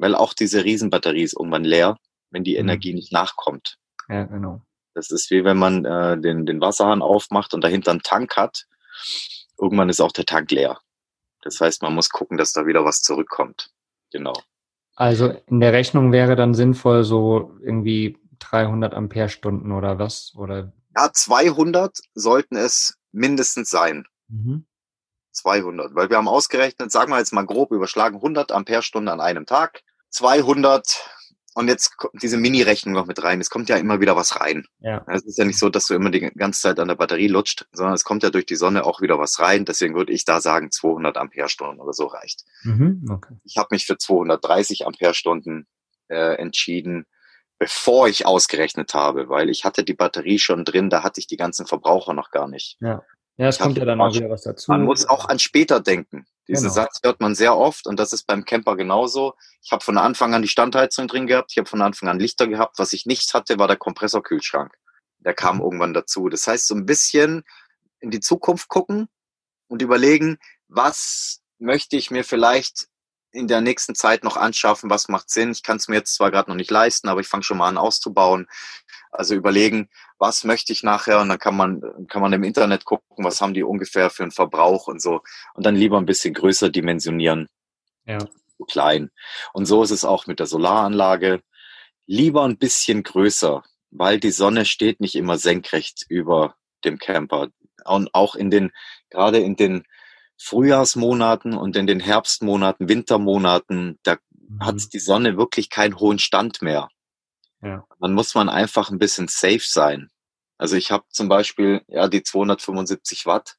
weil auch diese Riesenbatterie ist irgendwann leer, wenn die mhm. Energie nicht nachkommt. Ja, genau. Das ist wie wenn man äh, den, den Wasserhahn aufmacht und dahinter einen Tank hat. Irgendwann ist auch der Tank leer. Das heißt, man muss gucken, dass da wieder was zurückkommt. Genau. Also in der Rechnung wäre dann sinnvoll so irgendwie 300 Ampere-Stunden oder was? Oder? Ja, 200 sollten es mindestens sein. Mhm. 200, weil wir haben ausgerechnet, sagen wir jetzt mal grob überschlagen, 100 Ampere-Stunden an einem Tag, 200 und jetzt kommt diese Mini-Rechnung noch mit rein. Es kommt ja immer wieder was rein. Ja. Es ist ja nicht so, dass du immer die ganze Zeit an der Batterie lutscht, sondern es kommt ja durch die Sonne auch wieder was rein. Deswegen würde ich da sagen, 200 Ampere-Stunden oder so reicht. Mhm, okay. Ich habe mich für 230 Ampere-Stunden äh, entschieden, bevor ich ausgerechnet habe, weil ich hatte die Batterie schon drin, da hatte ich die ganzen Verbraucher noch gar nicht. Ja. Ja, es kommt ja dann auch wieder was dazu. Man muss auch an später denken. Diesen genau. Satz hört man sehr oft und das ist beim Camper genauso. Ich habe von Anfang an die Standheizung drin gehabt, ich habe von Anfang an Lichter gehabt. Was ich nicht hatte, war der Kompressorkühlschrank. Der kam mhm. irgendwann dazu. Das heißt, so ein bisschen in die Zukunft gucken und überlegen, was möchte ich mir vielleicht in der nächsten Zeit noch anschaffen, was macht Sinn. Ich kann es mir jetzt zwar gerade noch nicht leisten, aber ich fange schon mal an auszubauen. Also überlegen, was möchte ich nachher und dann kann man, kann man im Internet gucken, was haben die ungefähr für einen Verbrauch und so. Und dann lieber ein bisschen größer dimensionieren. Ja. Klein. Und so ist es auch mit der Solaranlage. Lieber ein bisschen größer, weil die Sonne steht nicht immer senkrecht über dem Camper. Und auch in den, gerade in den Frühjahrsmonaten und in den Herbstmonaten, Wintermonaten, da mhm. hat die Sonne wirklich keinen hohen Stand mehr. Ja. Dann muss man einfach ein bisschen safe sein. Also ich habe zum Beispiel ja die 275 Watt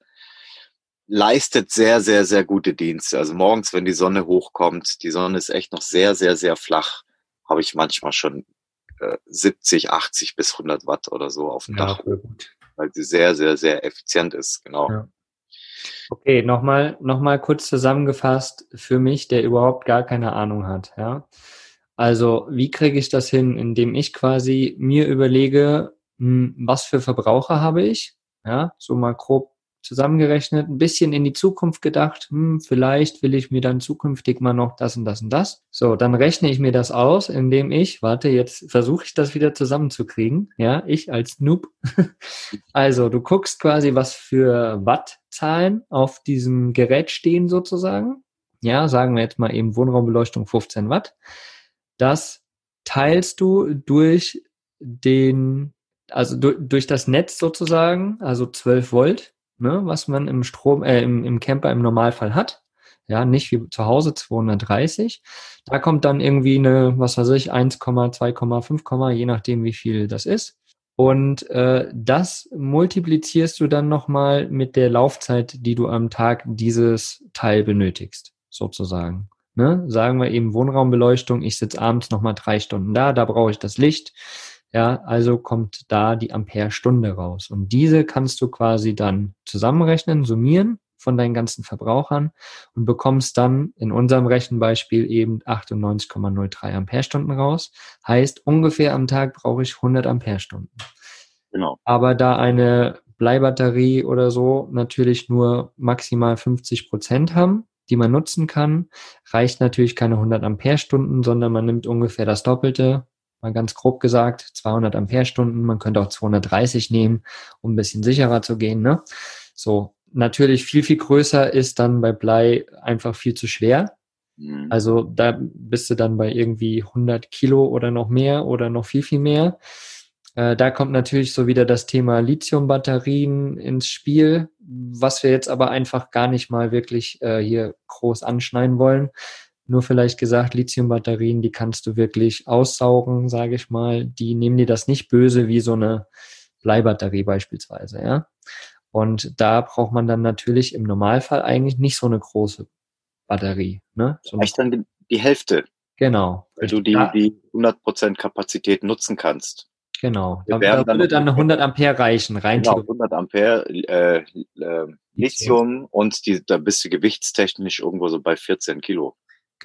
leistet sehr, sehr, sehr gute Dienste. Also morgens, wenn die Sonne hochkommt, die Sonne ist echt noch sehr, sehr, sehr flach, habe ich manchmal schon äh, 70, 80 bis 100 Watt oder so auf dem ja, Dach, weil sie sehr, sehr, sehr effizient ist. Genau. Ja. Okay, nochmal noch mal kurz zusammengefasst für mich, der überhaupt gar keine Ahnung hat. Ja? Also, wie kriege ich das hin, indem ich quasi mir überlege, hm, was für Verbraucher habe ich? Ja, so mal grob zusammengerechnet, ein bisschen in die Zukunft gedacht, hm, vielleicht will ich mir dann zukünftig mal noch das und das und das. So, dann rechne ich mir das aus, indem ich, warte, jetzt versuche ich das wieder zusammenzukriegen. Ja, ich als Noob. [laughs] also, du guckst quasi, was für Wattzahlen auf diesem Gerät stehen sozusagen. Ja, sagen wir jetzt mal eben Wohnraumbeleuchtung 15 Watt. Das teilst du durch den, also durch das Netz sozusagen, also 12 Volt ne, was man im Strom, äh, im, im Camper im Normalfall hat. Ja, nicht wie zu Hause 230. Da kommt dann irgendwie eine, was weiß ich, 1, 2,5, je nachdem, wie viel das ist. Und äh, das multiplizierst du dann nochmal mit der Laufzeit, die du am Tag dieses Teil benötigst, sozusagen. Ne? Sagen wir eben Wohnraumbeleuchtung, ich sitze abends nochmal drei Stunden da, da brauche ich das Licht. Ja, also kommt da die Amperestunde raus. Und diese kannst du quasi dann zusammenrechnen, summieren von deinen ganzen Verbrauchern und bekommst dann in unserem Rechenbeispiel eben 98,03 Amperestunden raus. Heißt, ungefähr am Tag brauche ich 100 Amperestunden. Genau. Aber da eine Bleibatterie oder so natürlich nur maximal 50 Prozent haben, die man nutzen kann, reicht natürlich keine 100 Amperestunden, sondern man nimmt ungefähr das Doppelte, mal ganz grob gesagt, 200 Amperestunden. Man könnte auch 230 nehmen, um ein bisschen sicherer zu gehen. Ne? So, natürlich viel, viel größer ist dann bei Blei einfach viel zu schwer. Mhm. Also da bist du dann bei irgendwie 100 Kilo oder noch mehr oder noch viel, viel mehr. Äh, da kommt natürlich so wieder das Thema Lithium-Batterien ins Spiel, was wir jetzt aber einfach gar nicht mal wirklich äh, hier groß anschneiden wollen. Nur vielleicht gesagt, Lithium-Batterien, die kannst du wirklich aussaugen, sage ich mal. Die nehmen dir das nicht böse wie so eine Bleibatterie beispielsweise, ja. Und da braucht man dann natürlich im Normalfall eigentlich nicht so eine große Batterie. Ne? So Vielleicht dann die, die Hälfte. Genau. Weil du die, die 100% Kapazität nutzen kannst. Genau. Da, da würde dann 100 Ampere reichen, rein genau, 100 Ampere äh, äh, Lithium und die, da bist du gewichtstechnisch irgendwo so bei 14 Kilo.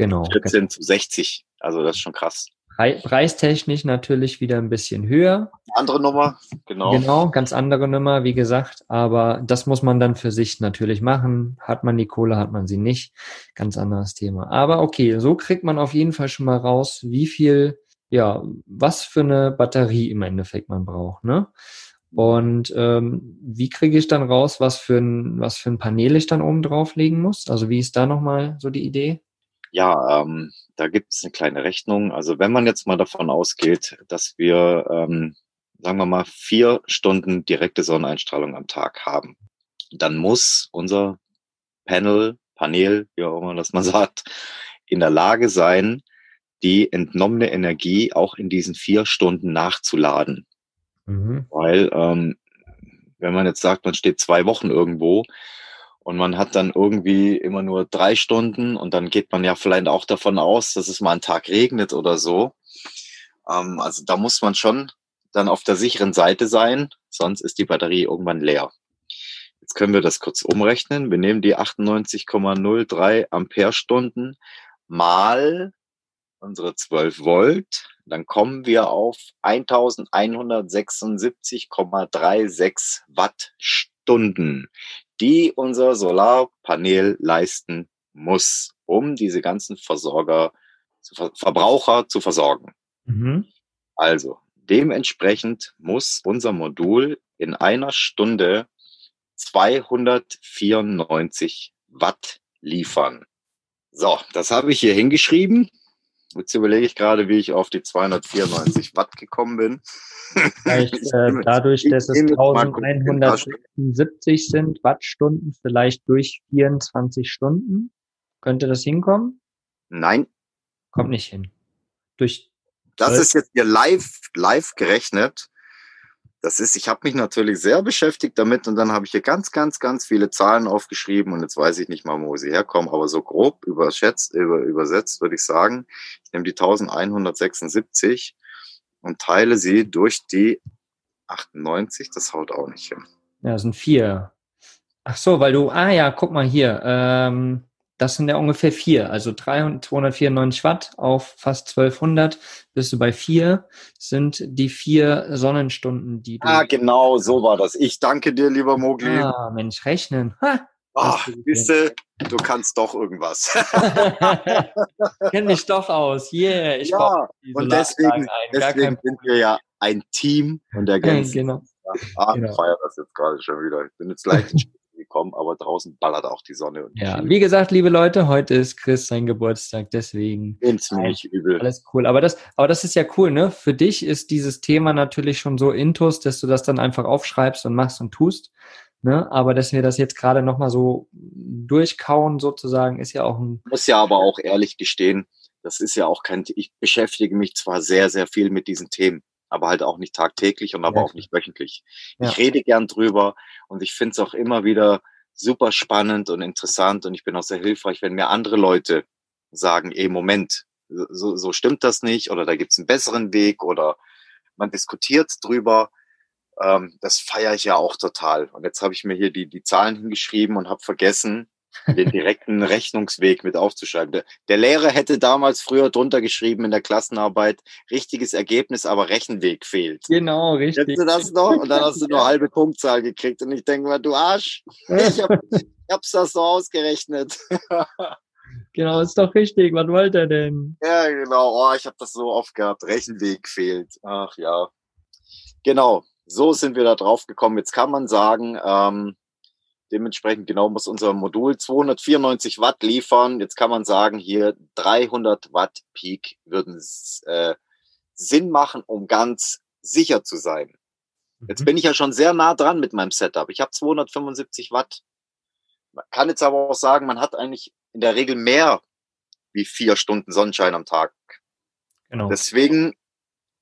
Genau. 14 zu 60. Also das ist schon krass. Preistechnisch natürlich wieder ein bisschen höher. Andere Nummer, genau. Genau, ganz andere Nummer, wie gesagt. Aber das muss man dann für sich natürlich machen. Hat man die Kohle, hat man sie nicht. Ganz anderes Thema. Aber okay, so kriegt man auf jeden Fall schon mal raus, wie viel, ja, was für eine Batterie im Endeffekt man braucht, ne? Und ähm, wie kriege ich dann raus, was für ein, was für ein Panel ich dann oben drauflegen muss? Also wie ist da nochmal so die Idee? Ja, ähm, da gibt es eine kleine Rechnung. Also wenn man jetzt mal davon ausgeht, dass wir, ähm, sagen wir mal, vier Stunden direkte Sonneneinstrahlung am Tag haben, dann muss unser Panel, Panel, wie auch immer das man [laughs] sagt, in der Lage sein, die entnommene Energie auch in diesen vier Stunden nachzuladen. Mhm. Weil ähm, wenn man jetzt sagt, man steht zwei Wochen irgendwo und man hat dann irgendwie immer nur drei Stunden und dann geht man ja vielleicht auch davon aus, dass es mal einen Tag regnet oder so. Ähm, also da muss man schon dann auf der sicheren Seite sein, sonst ist die Batterie irgendwann leer. Jetzt können wir das kurz umrechnen. Wir nehmen die 98,03 Ampere-Stunden mal unsere 12 Volt, dann kommen wir auf 1176,36 Wattstunden, die unser Solarpanel leisten muss, um diese ganzen Versorger, Verbraucher zu versorgen. Mhm. Also, dementsprechend muss unser Modul in einer Stunde 294 Watt liefern. So, das habe ich hier hingeschrieben. Jetzt überlege ich gerade, wie ich auf die 294 Watt gekommen bin. Vielleicht [laughs] äh, dadurch, dass es 1176 sind Wattstunden, vielleicht durch 24 Stunden. Könnte das hinkommen? Nein. Kommt nicht hin. Durch das ist jetzt hier live, live gerechnet. Das ist, ich habe mich natürlich sehr beschäftigt damit und dann habe ich hier ganz, ganz, ganz viele Zahlen aufgeschrieben und jetzt weiß ich nicht mal, wo sie herkommen, aber so grob überschätzt, über, übersetzt würde ich sagen, ich nehme die 1176 und teile sie durch die 98, das haut auch nicht hin. Ja, das sind vier. Ach so, weil du, ah ja, guck mal hier, ähm, das sind ja ungefähr vier, also 300, 294 Watt auf fast 1200 bist du bei vier, sind die vier Sonnenstunden, die du... Ah, genau, so war das. Ich danke dir, lieber Mogli. Ah, Mensch, rechnen. Ha, Ach, siehste, du kannst doch irgendwas. [laughs] Kenn mich doch aus. Yeah, ich ja, und deswegen, deswegen sind wir ja ein Team und der [laughs] ganzen. genau. Ah, genau. feier das jetzt gerade schon wieder. Ich bin jetzt leicht [laughs] gekommen, aber draußen ballert auch die Sonne. ja, wie gesagt, liebe Leute, heute ist Chris sein Geburtstag, deswegen. Ziemlich übel. Alles cool. Aber das, aber das ist ja cool, ne? Für dich ist dieses Thema natürlich schon so intus, dass du das dann einfach aufschreibst und machst und tust. Ne? Aber dass wir das jetzt gerade nochmal so durchkauen, sozusagen, ist ja auch ein. Muss ja aber auch ehrlich gestehen, das ist ja auch kein, ich beschäftige mich zwar sehr, sehr viel mit diesen Themen aber halt auch nicht tagtäglich und aber ja. auch nicht wöchentlich. Ja. Ich rede gern drüber und ich finde es auch immer wieder super spannend und interessant und ich bin auch sehr hilfreich, wenn mir andere Leute sagen, ey, Moment, so, so stimmt das nicht oder da gibt's einen besseren Weg oder man diskutiert drüber. Ähm, das feiere ich ja auch total. Und jetzt habe ich mir hier die, die Zahlen hingeschrieben und habe vergessen, den direkten Rechnungsweg mit aufzuschreiben. Der, der, Lehrer hätte damals früher drunter geschrieben in der Klassenarbeit, richtiges Ergebnis, aber Rechenweg fehlt. Genau, richtig. Kennst du das noch? Und dann hast du nur halbe Punktzahl gekriegt. Und ich denke mal, du Arsch, ich, hab, ich hab's das so ausgerechnet. [laughs] Genau, ist doch richtig. Was wollte er denn? Ja, genau. Oh, ich habe das so oft gehabt. Rechenweg fehlt. Ach ja. Genau. So sind wir da drauf gekommen. Jetzt kann man sagen, ähm, Dementsprechend genau muss unser Modul 294 Watt liefern. Jetzt kann man sagen, hier 300 Watt Peak würden äh, Sinn machen, um ganz sicher zu sein. Jetzt mhm. bin ich ja schon sehr nah dran mit meinem Setup. Ich habe 275 Watt. Man kann jetzt aber auch sagen, man hat eigentlich in der Regel mehr wie vier Stunden Sonnenschein am Tag. Genau. Deswegen,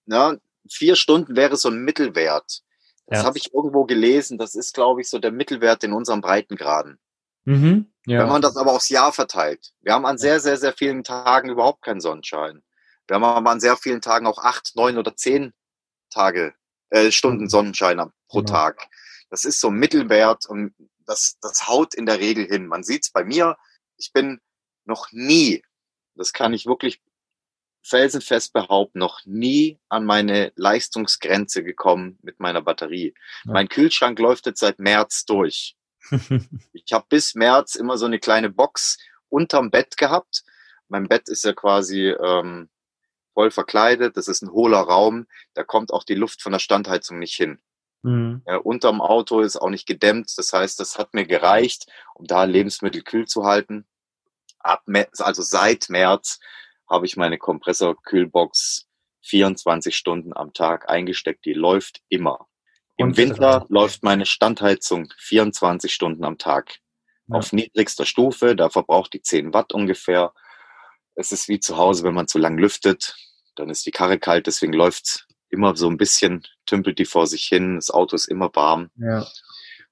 na, vier Stunden wäre so ein Mittelwert. Das ja. habe ich irgendwo gelesen. Das ist, glaube ich, so der Mittelwert in unserem Breitengraden. Mhm, ja. Wenn man das aber aufs Jahr verteilt. Wir haben an sehr, sehr, sehr vielen Tagen überhaupt keinen Sonnenschein. Wir haben aber an sehr vielen Tagen auch acht, neun oder zehn Tage, äh, Stunden mhm. Sonnenschein pro genau. Tag. Das ist so ein Mittelwert und das, das haut in der Regel hin. Man sieht es bei mir. Ich bin noch nie, das kann ich wirklich felsenfest behaupten, noch nie an meine Leistungsgrenze gekommen mit meiner Batterie. Ja. Mein Kühlschrank läuft jetzt seit März durch. [laughs] ich habe bis März immer so eine kleine Box unterm Bett gehabt. Mein Bett ist ja quasi ähm, voll verkleidet. Das ist ein hohler Raum. Da kommt auch die Luft von der Standheizung nicht hin. Mhm. Ja, unterm Auto ist auch nicht gedämmt. Das heißt, das hat mir gereicht, um da Lebensmittel kühl zu halten. Ab, also seit März habe ich meine Kompressorkühlbox 24 Stunden am Tag eingesteckt. Die läuft immer. Im Winter läuft meine Standheizung 24 Stunden am Tag. Ja. Auf niedrigster Stufe, da verbraucht die 10 Watt ungefähr. es ist wie zu Hause, wenn man zu lang lüftet, dann ist die Karre kalt, deswegen läuft immer so ein bisschen, tümpelt die vor sich hin, das Auto ist immer warm. Ja.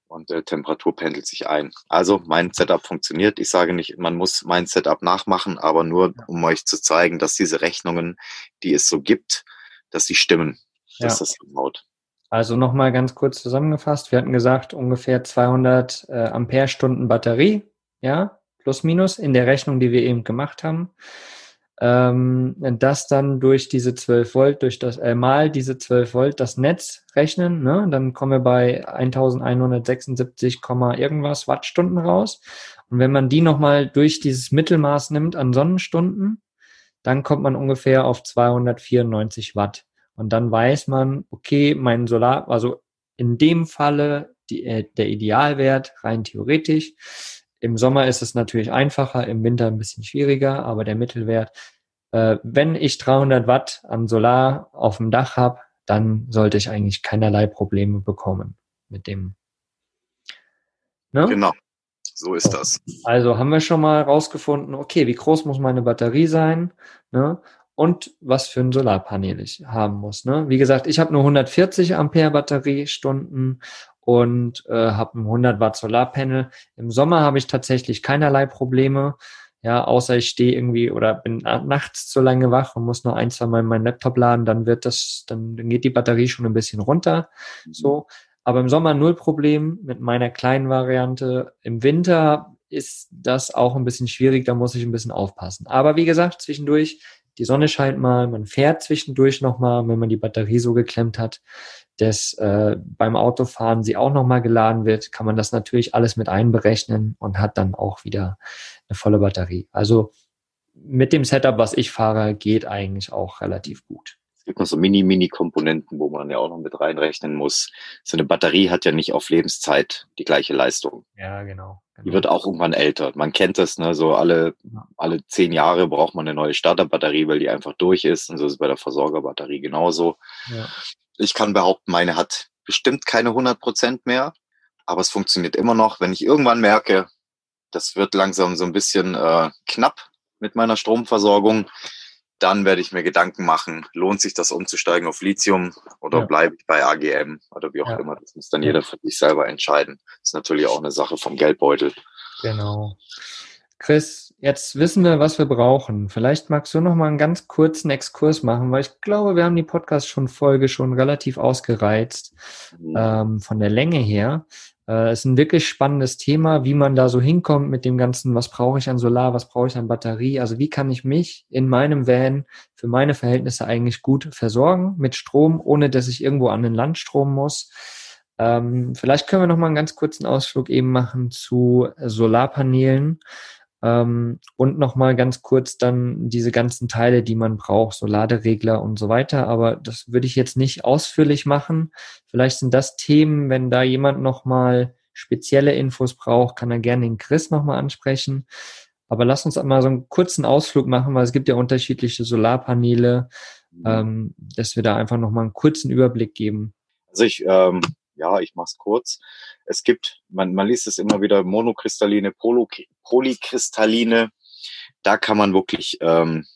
Und der Temperatur pendelt sich ein. Also mein Setup funktioniert. Ich sage nicht, man muss mein Setup nachmachen, aber nur um euch zu zeigen, dass diese Rechnungen, die es so gibt, dass sie stimmen, dass ja. das hinhaut. Also nochmal ganz kurz zusammengefasst. Wir hatten gesagt, ungefähr 200 äh, Ampere-Stunden Batterie, ja, plus minus in der Rechnung, die wir eben gemacht haben. Ähm, das dann durch diese 12 Volt, durch das, äh, mal diese 12 Volt das Netz rechnen, ne? dann kommen wir bei 1176, irgendwas Wattstunden raus. Und wenn man die nochmal durch dieses Mittelmaß nimmt an Sonnenstunden, dann kommt man ungefähr auf 294 Watt. Und dann weiß man, okay, mein Solar, also in dem Falle die, äh, der Idealwert rein theoretisch im Sommer ist es natürlich einfacher, im Winter ein bisschen schwieriger, aber der Mittelwert, äh, wenn ich 300 Watt an Solar auf dem Dach habe, dann sollte ich eigentlich keinerlei Probleme bekommen mit dem. Ne? Genau, so ist das. Also haben wir schon mal rausgefunden, okay, wie groß muss meine Batterie sein ne? und was für ein Solarpanel ich haben muss. Ne? Wie gesagt, ich habe nur 140 Ampere Batteriestunden und äh, habe ein 100 Watt Solarpanel. Im Sommer habe ich tatsächlich keinerlei Probleme. Ja, außer ich stehe irgendwie oder bin nachts zu lange wach und muss nur ein, zwei Mal meinen Laptop laden, dann wird das, dann, dann geht die Batterie schon ein bisschen runter. Mhm. So. Aber im Sommer null Problem mit meiner kleinen Variante. Im Winter ist das auch ein bisschen schwierig, da muss ich ein bisschen aufpassen. Aber wie gesagt, zwischendurch, die Sonne scheint mal, man fährt zwischendurch nochmal, wenn man die Batterie so geklemmt hat, dass äh, beim Autofahren sie auch nochmal geladen wird, kann man das natürlich alles mit einberechnen und hat dann auch wieder eine volle Batterie. Also mit dem Setup, was ich fahre, geht eigentlich auch relativ gut. Es gibt noch so Mini-Mini-Komponenten, wo man ja auch noch mit reinrechnen muss. So eine Batterie hat ja nicht auf Lebenszeit die gleiche Leistung. Ja, genau. genau. Die wird auch irgendwann älter. Man kennt das, ne? So alle, alle zehn Jahre braucht man eine neue Starterbatterie, weil die einfach durch ist. Und so ist es bei der Versorgerbatterie genauso. Ja ich kann behaupten, meine hat bestimmt keine 100 Prozent mehr, aber es funktioniert immer noch. Wenn ich irgendwann merke, das wird langsam so ein bisschen äh, knapp mit meiner Stromversorgung, dann werde ich mir Gedanken machen, lohnt sich das umzusteigen auf Lithium oder ja. bleibe ich bei AGM oder wie auch ja. immer. Das muss dann jeder für sich selber entscheiden. Das ist natürlich auch eine Sache vom Geldbeutel. Genau. Chris, jetzt wissen wir, was wir brauchen. Vielleicht magst du noch mal einen ganz kurzen Exkurs machen, weil ich glaube, wir haben die Podcast-Folge schon relativ ausgereizt mhm. ähm, von der Länge her. Äh, es ist ein wirklich spannendes Thema, wie man da so hinkommt mit dem ganzen, was brauche ich an Solar, was brauche ich an Batterie. Also wie kann ich mich in meinem Van für meine Verhältnisse eigentlich gut versorgen mit Strom, ohne dass ich irgendwo an den Landstrom muss. Ähm, vielleicht können wir noch mal einen ganz kurzen Ausflug eben machen zu Solarpanelen. Ähm, und nochmal ganz kurz dann diese ganzen Teile, die man braucht, so Laderegler und so weiter. Aber das würde ich jetzt nicht ausführlich machen. Vielleicht sind das Themen, wenn da jemand nochmal spezielle Infos braucht, kann er gerne den Chris nochmal ansprechen. Aber lass uns mal so einen kurzen Ausflug machen, weil es gibt ja unterschiedliche Solarpaneele, mhm. ähm, dass wir da einfach nochmal einen kurzen Überblick geben. Also ich ähm, ja, ich mach's kurz. Es gibt, man, man liest es immer wieder, monokristalline, Polo, polykristalline. Da kann man wirklich ähm,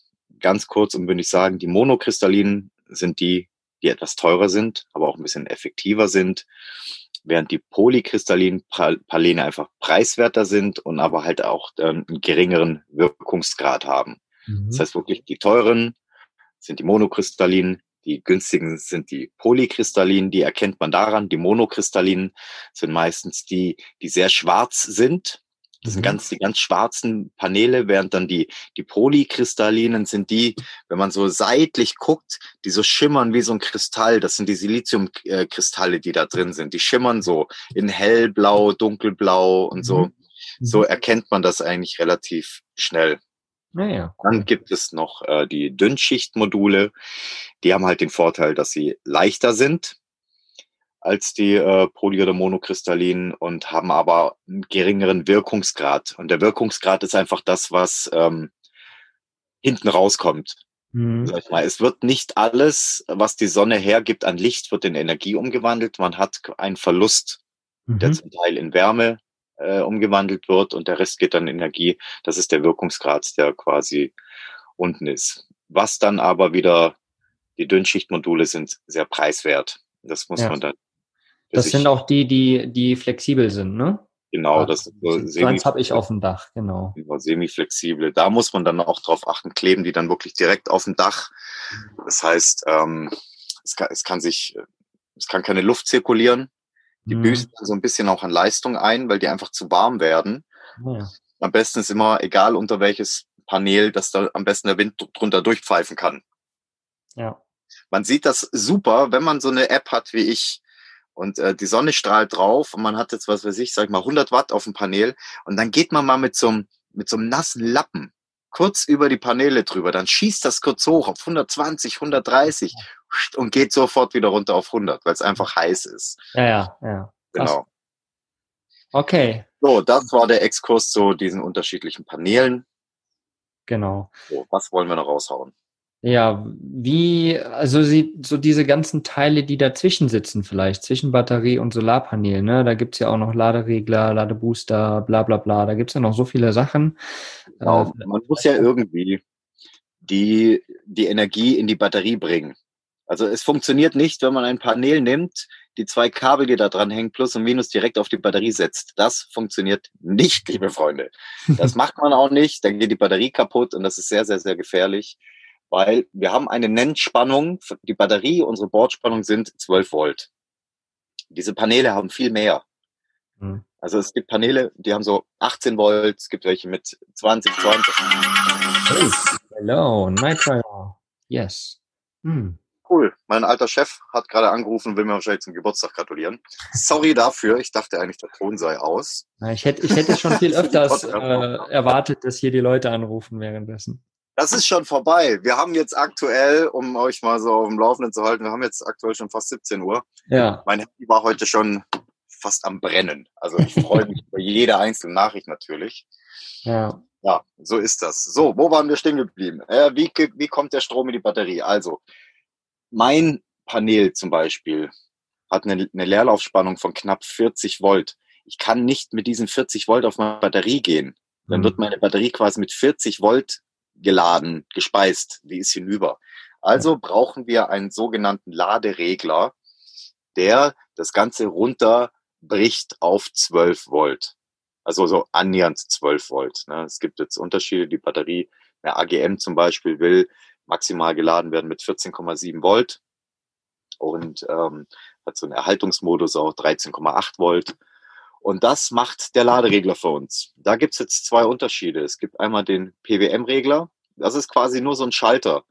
ganz kurz und würde ich sagen, die monokristallinen sind die, die etwas teurer sind, aber auch ein bisschen effektiver sind, während die polykristallinen Paläne einfach preiswerter sind und aber halt auch ähm, einen geringeren Wirkungsgrad haben. Mhm. Das heißt wirklich, die teuren sind die monokristallinen, die günstigen sind die Polykristallinen, die erkennt man daran. Die Monokristallinen sind meistens die, die sehr schwarz sind. Das sind mhm. ganz, die ganz schwarzen Paneele, während dann die, die Polykristallinen sind die, wenn man so seitlich guckt, die so schimmern wie so ein Kristall. Das sind die Siliziumkristalle, die da drin sind. Die schimmern so in hellblau, dunkelblau und so. Mhm. So erkennt man das eigentlich relativ schnell. Naja. Dann gibt es noch äh, die Dünnschichtmodule. Die haben halt den Vorteil, dass sie leichter sind als die äh, Poly- oder Monokristallinen und haben aber einen geringeren Wirkungsgrad. Und der Wirkungsgrad ist einfach das, was ähm, hinten rauskommt. Mhm. Sag ich mal. Es wird nicht alles, was die Sonne hergibt an Licht, wird in Energie umgewandelt. Man hat einen Verlust, mhm. der zum Teil in Wärme äh, umgewandelt wird und der Rest geht dann in Energie. Das ist der Wirkungsgrad, der quasi unten ist. Was dann aber wieder, die Dünnschichtmodule sind sehr preiswert. Das muss ja. man dann. Das sind auch die, die, die flexibel sind, ne? Genau, das ist so, eins habe ich auf dem Dach, genau. genau. Semi-flexible. Da muss man dann auch drauf achten, kleben die dann wirklich direkt auf dem Dach. Das heißt, ähm, es, kann, es kann sich, es kann keine Luft zirkulieren. Die mhm. büßen so ein bisschen auch an Leistung ein, weil die einfach zu warm werden. Ja. Am besten ist immer, egal unter welches Panel, dass da am besten der Wind drunter durchpfeifen kann. Ja. Man sieht das super, wenn man so eine App hat wie ich und äh, die Sonne strahlt drauf und man hat jetzt, was weiß ich, sag ich mal 100 Watt auf dem Panel und dann geht man mal mit so einem, mit so einem nassen Lappen kurz über die Paneele drüber, dann schießt das kurz hoch auf 120, 130 [laughs] und geht sofort wieder runter auf 100, weil es einfach heiß ist. Ja, ja, ja. Genau. Okay. So, das war der Exkurs zu diesen unterschiedlichen Paneelen. Genau. So, was wollen wir noch raushauen? Ja, wie, also sie, so diese ganzen Teile, die dazwischen sitzen vielleicht, zwischen Batterie und Solarpanel, ne? Da gibt's ja auch noch Laderegler, Ladebooster, bla bla bla. Da gibt's ja noch so viele Sachen. Genau. Man muss ja irgendwie die, die Energie in die Batterie bringen. Also es funktioniert nicht, wenn man ein Panel nimmt, die zwei Kabel, die da dran hängen, plus und minus direkt auf die Batterie setzt. Das funktioniert nicht, liebe Freunde. Das [laughs] macht man auch nicht, dann geht die Batterie kaputt und das ist sehr, sehr, sehr gefährlich weil wir haben eine Nennspannung, die Batterie, unsere Bordspannung sind 12 Volt. Diese Paneele haben viel mehr. Mhm. Also es gibt Paneele, die haben so 18 Volt, es gibt welche mit 20, 20. Hey, hello, Nitro. Yes. Hm. Cool. Mein alter Chef hat gerade angerufen und will mir wahrscheinlich zum Geburtstag gratulieren. Sorry dafür. Ich dachte eigentlich, der Ton sei aus. Ich hätte, ich hätte schon viel [laughs] öfters äh, erwartet, dass hier die Leute anrufen währenddessen. Das ist schon vorbei. Wir haben jetzt aktuell, um euch mal so auf dem Laufenden zu halten, wir haben jetzt aktuell schon fast 17 Uhr. Ja. Mein Handy war heute schon fast am Brennen. Also ich freue mich über jede einzelne Nachricht natürlich. Ja. Ja, so ist das. So, wo waren wir stehen geblieben? Äh, wie, wie kommt der Strom in die Batterie? Also, mein Panel zum Beispiel hat eine, eine Leerlaufspannung von knapp 40 Volt. Ich kann nicht mit diesen 40 Volt auf meine Batterie gehen. Dann mhm. wird meine Batterie quasi mit 40 Volt geladen, gespeist, die ist hinüber. Also brauchen wir einen sogenannten Laderegler, der das Ganze runterbricht auf 12 Volt. Also so annähernd 12 Volt. Ne? Es gibt jetzt Unterschiede. Die Batterie, der AGM zum Beispiel, will maximal geladen werden mit 14,7 Volt und ähm, hat so einen Erhaltungsmodus auch 13,8 Volt. Und das macht der Laderegler für uns. Da gibt's jetzt zwei Unterschiede. Es gibt einmal den PWM-Regler. Das ist quasi nur so ein Schalter,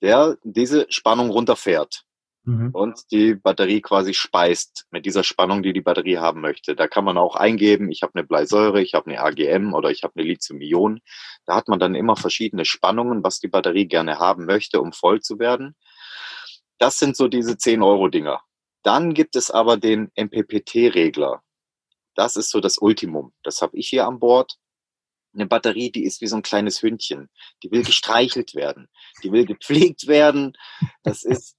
der diese Spannung runterfährt mhm. und die Batterie quasi speist mit dieser Spannung, die die Batterie haben möchte. Da kann man auch eingeben, ich habe eine Bleisäure, ich habe eine AGM oder ich habe eine Lithium-Ionen. Da hat man dann immer verschiedene Spannungen, was die Batterie gerne haben möchte, um voll zu werden. Das sind so diese 10-Euro-Dinger. Dann gibt es aber den MPPT-Regler. Das ist so das Ultimum. Das habe ich hier an Bord. Eine Batterie, die ist wie so ein kleines Hündchen. Die will gestreichelt werden. Die will gepflegt werden. Das ist,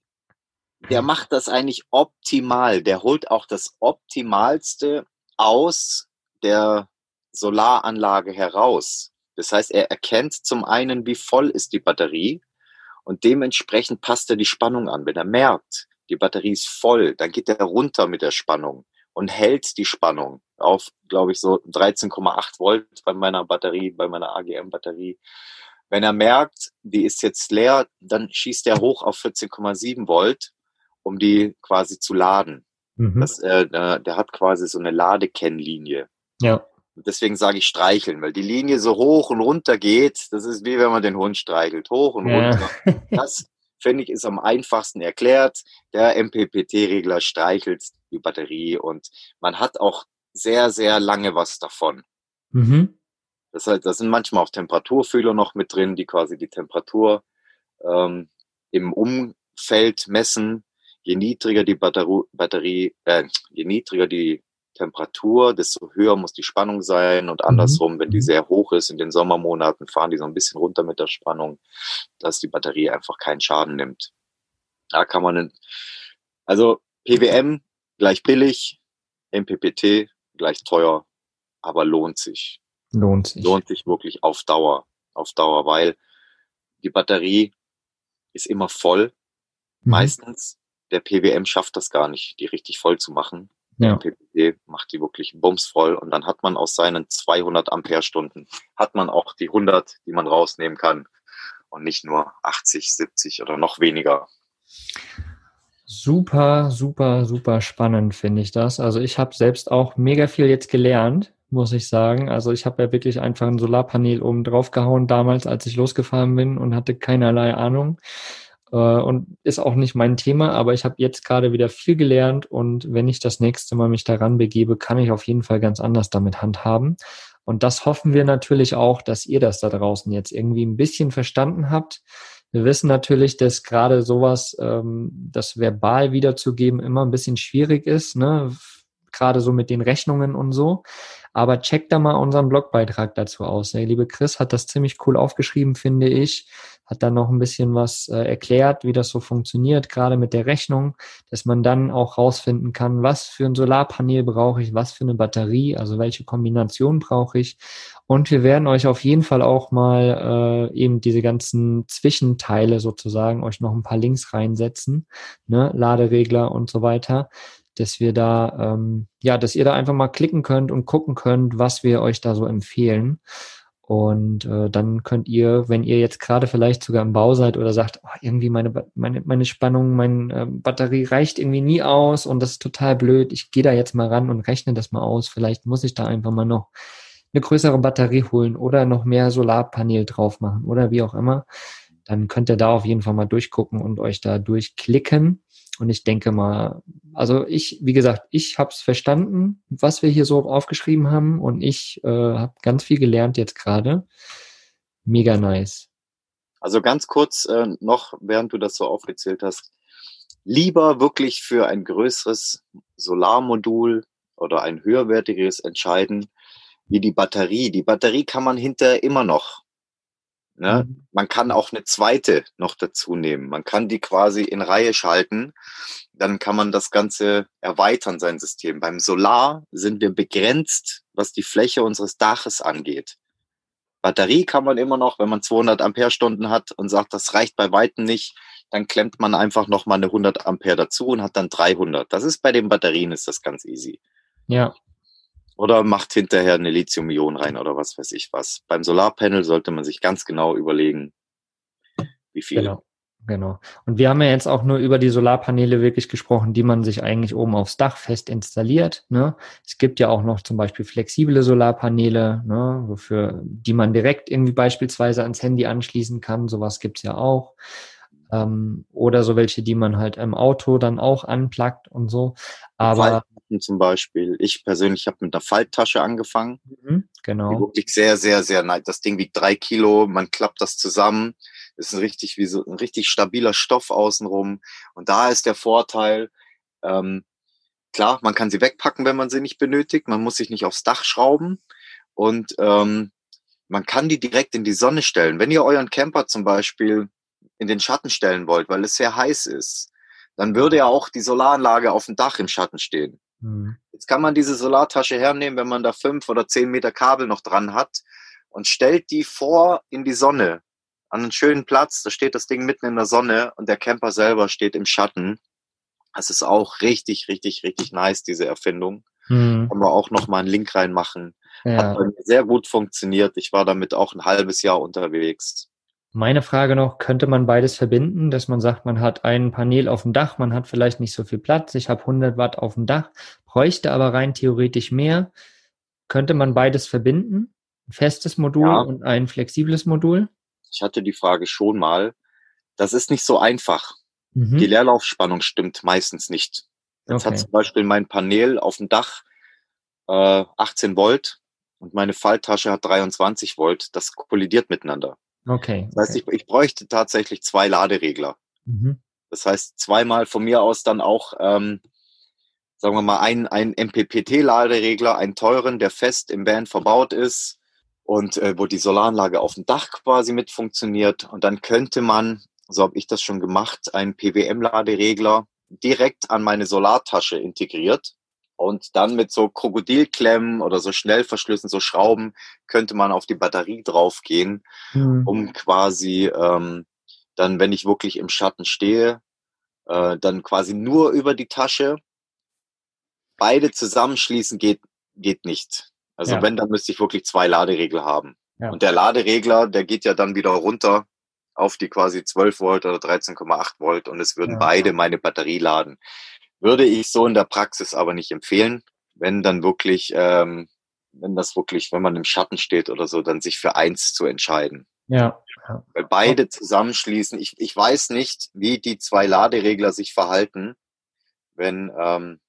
der macht das eigentlich optimal. Der holt auch das Optimalste aus der Solaranlage heraus. Das heißt, er erkennt zum einen, wie voll ist die Batterie und dementsprechend passt er die Spannung an. Wenn er merkt, die Batterie ist voll, dann geht er runter mit der Spannung und hält die Spannung auf, glaube ich, so 13,8 Volt bei meiner Batterie, bei meiner AGM-Batterie. Wenn er merkt, die ist jetzt leer, dann schießt er hoch auf 14,7 Volt, um die quasi zu laden. Mhm. Das, äh, der hat quasi so eine Ladekennlinie. Ja. Deswegen sage ich streicheln, weil die Linie so hoch und runter geht. Das ist wie wenn man den Hund streichelt. Hoch und ja. runter. [laughs] Das finde ich, ist am einfachsten erklärt. Der MPPT-Regler streichelt die Batterie und man hat auch sehr, sehr lange was davon. Mhm. Das, heißt, da sind manchmal auch Temperaturfühler noch mit drin, die quasi die Temperatur ähm, im Umfeld messen. Je niedriger die Batterie, Batterie äh, je niedriger die Temperatur, desto höher muss die Spannung sein und andersrum, mhm. wenn die sehr hoch ist in den Sommermonaten, fahren die so ein bisschen runter mit der Spannung, dass die Batterie einfach keinen Schaden nimmt. Da kann man, also PWM gleich billig, MPPT gleich teuer, aber lohnt sich. Lohnt sich. Lohnt sich wirklich auf Dauer, auf Dauer, weil die Batterie ist immer voll. Mhm. Meistens, der PWM schafft das gar nicht, die richtig voll zu machen. Ja. Der PPP macht die wirklich bumsvoll und dann hat man aus seinen 200 Ampere-Stunden, hat man auch die 100, die man rausnehmen kann und nicht nur 80, 70 oder noch weniger. Super, super, super spannend finde ich das. Also ich habe selbst auch mega viel jetzt gelernt, muss ich sagen. Also ich habe ja wirklich einfach ein Solarpanel oben drauf gehauen damals, als ich losgefahren bin und hatte keinerlei Ahnung. Äh, und ist auch nicht mein Thema, aber ich habe jetzt gerade wieder viel gelernt und wenn ich das nächste Mal mich daran begebe, kann ich auf jeden Fall ganz anders damit handhaben. Und das hoffen wir natürlich auch, dass ihr das da draußen jetzt irgendwie ein bisschen verstanden habt. Wir wissen natürlich, dass gerade sowas, ähm, das verbal wiederzugeben, immer ein bisschen schwierig ist, ne? gerade so mit den Rechnungen und so. Aber checkt da mal unseren Blogbeitrag dazu aus. Der liebe Chris hat das ziemlich cool aufgeschrieben, finde ich. Hat dann noch ein bisschen was äh, erklärt, wie das so funktioniert, gerade mit der Rechnung, dass man dann auch rausfinden kann, was für ein Solarpanel brauche ich, was für eine Batterie, also welche Kombination brauche ich. Und wir werden euch auf jeden Fall auch mal äh, eben diese ganzen Zwischenteile sozusagen euch noch ein paar Links reinsetzen, ne, Laderegler und so weiter, dass wir da, ähm, ja, dass ihr da einfach mal klicken könnt und gucken könnt, was wir euch da so empfehlen. Und äh, dann könnt ihr, wenn ihr jetzt gerade vielleicht sogar im Bau seid oder sagt, oh, irgendwie meine, meine, meine Spannung, meine äh, Batterie reicht irgendwie nie aus und das ist total blöd, ich gehe da jetzt mal ran und rechne das mal aus. Vielleicht muss ich da einfach mal noch eine größere Batterie holen oder noch mehr Solarpanel drauf machen oder wie auch immer. Dann könnt ihr da auf jeden Fall mal durchgucken und euch da durchklicken. Und ich denke mal, also ich, wie gesagt, ich habe es verstanden, was wir hier so aufgeschrieben haben und ich äh, habe ganz viel gelernt jetzt gerade. Mega nice. Also ganz kurz äh, noch, während du das so aufgezählt hast, lieber wirklich für ein größeres Solarmodul oder ein höherwertiges entscheiden, wie die Batterie. Die Batterie kann man hinter immer noch Ne? Mhm. Man kann auch eine zweite noch dazu nehmen. Man kann die quasi in Reihe schalten. Dann kann man das Ganze erweitern, sein System. Beim Solar sind wir begrenzt, was die Fläche unseres Daches angeht. Batterie kann man immer noch, wenn man 200 Ampere-Stunden hat und sagt, das reicht bei Weitem nicht, dann klemmt man einfach noch mal eine 100 Ampere dazu und hat dann 300. Das ist bei den Batterien ist das ganz easy. Ja. Oder macht hinterher eine Lithium-Ionen rein oder was weiß ich was. Beim Solarpanel sollte man sich ganz genau überlegen, wie viel. Genau. Genau. Und wir haben ja jetzt auch nur über die Solarpaneele wirklich gesprochen, die man sich eigentlich oben aufs Dach fest installiert. Ne? Es gibt ja auch noch zum Beispiel flexible Solarpaneele, ne? wofür, die man direkt irgendwie beispielsweise ans Handy anschließen kann. Sowas gibt's ja auch. Ähm, oder so welche, die man halt im Auto dann auch anplagt und so. Aber Falten zum Beispiel. Ich persönlich habe mit einer Falttasche angefangen. Mhm, genau. Die wirklich sehr, sehr, sehr nice. Das Ding wiegt drei Kilo, man klappt das zusammen. Ist ein richtig, wie so ein richtig stabiler Stoff außenrum. Und da ist der Vorteil, ähm, klar, man kann sie wegpacken, wenn man sie nicht benötigt. Man muss sich nicht aufs Dach schrauben. Und ähm, man kann die direkt in die Sonne stellen. Wenn ihr euren Camper zum Beispiel in den Schatten stellen wollt, weil es sehr heiß ist, dann würde ja auch die Solaranlage auf dem Dach im Schatten stehen. Mhm. Jetzt kann man diese Solartasche hernehmen, wenn man da fünf oder zehn Meter Kabel noch dran hat und stellt die vor in die Sonne an einen schönen Platz. Da steht das Ding mitten in der Sonne und der Camper selber steht im Schatten. Das ist auch richtig, richtig, richtig nice, diese Erfindung. Mhm. Können wir auch noch mal einen Link reinmachen. Ja. Hat bei mir sehr gut funktioniert. Ich war damit auch ein halbes Jahr unterwegs. Meine Frage noch, könnte man beides verbinden, dass man sagt, man hat ein Panel auf dem Dach, man hat vielleicht nicht so viel Platz, ich habe 100 Watt auf dem Dach, bräuchte aber rein theoretisch mehr. Könnte man beides verbinden? Ein festes Modul ja. und ein flexibles Modul? Ich hatte die Frage schon mal. Das ist nicht so einfach. Mhm. Die Leerlaufspannung stimmt meistens nicht. Jetzt okay. hat zum Beispiel mein Panel auf dem Dach äh, 18 Volt und meine Falltasche hat 23 Volt. Das kollidiert miteinander. Okay. Das heißt, okay. ich, ich bräuchte tatsächlich zwei Laderegler. Mhm. Das heißt, zweimal von mir aus dann auch, ähm, sagen wir mal, ein, ein MPPT-Laderegler, einen teuren, der fest im Van verbaut ist und äh, wo die Solaranlage auf dem Dach quasi mit funktioniert. Und dann könnte man, so habe ich das schon gemacht, einen PWM-Laderegler direkt an meine Solartasche integriert. Und dann mit so Krokodilklemmen oder so Schnellverschlüssen, so Schrauben, könnte man auf die Batterie draufgehen, mhm. um quasi ähm, dann, wenn ich wirklich im Schatten stehe, äh, dann quasi nur über die Tasche. Beide zusammenschließen geht, geht nicht. Also ja. wenn, dann müsste ich wirklich zwei Laderegler haben. Ja. Und der Laderegler, der geht ja dann wieder runter auf die quasi 12 Volt oder 13,8 Volt und es würden ja. beide meine Batterie laden. Würde ich so in der Praxis aber nicht empfehlen, wenn dann wirklich, ähm, wenn das wirklich, wenn man im Schatten steht oder so, dann sich für eins zu entscheiden. Ja. Weil beide zusammenschließen. Ich, ich weiß nicht, wie die zwei Laderegler sich verhalten, wenn, ähm,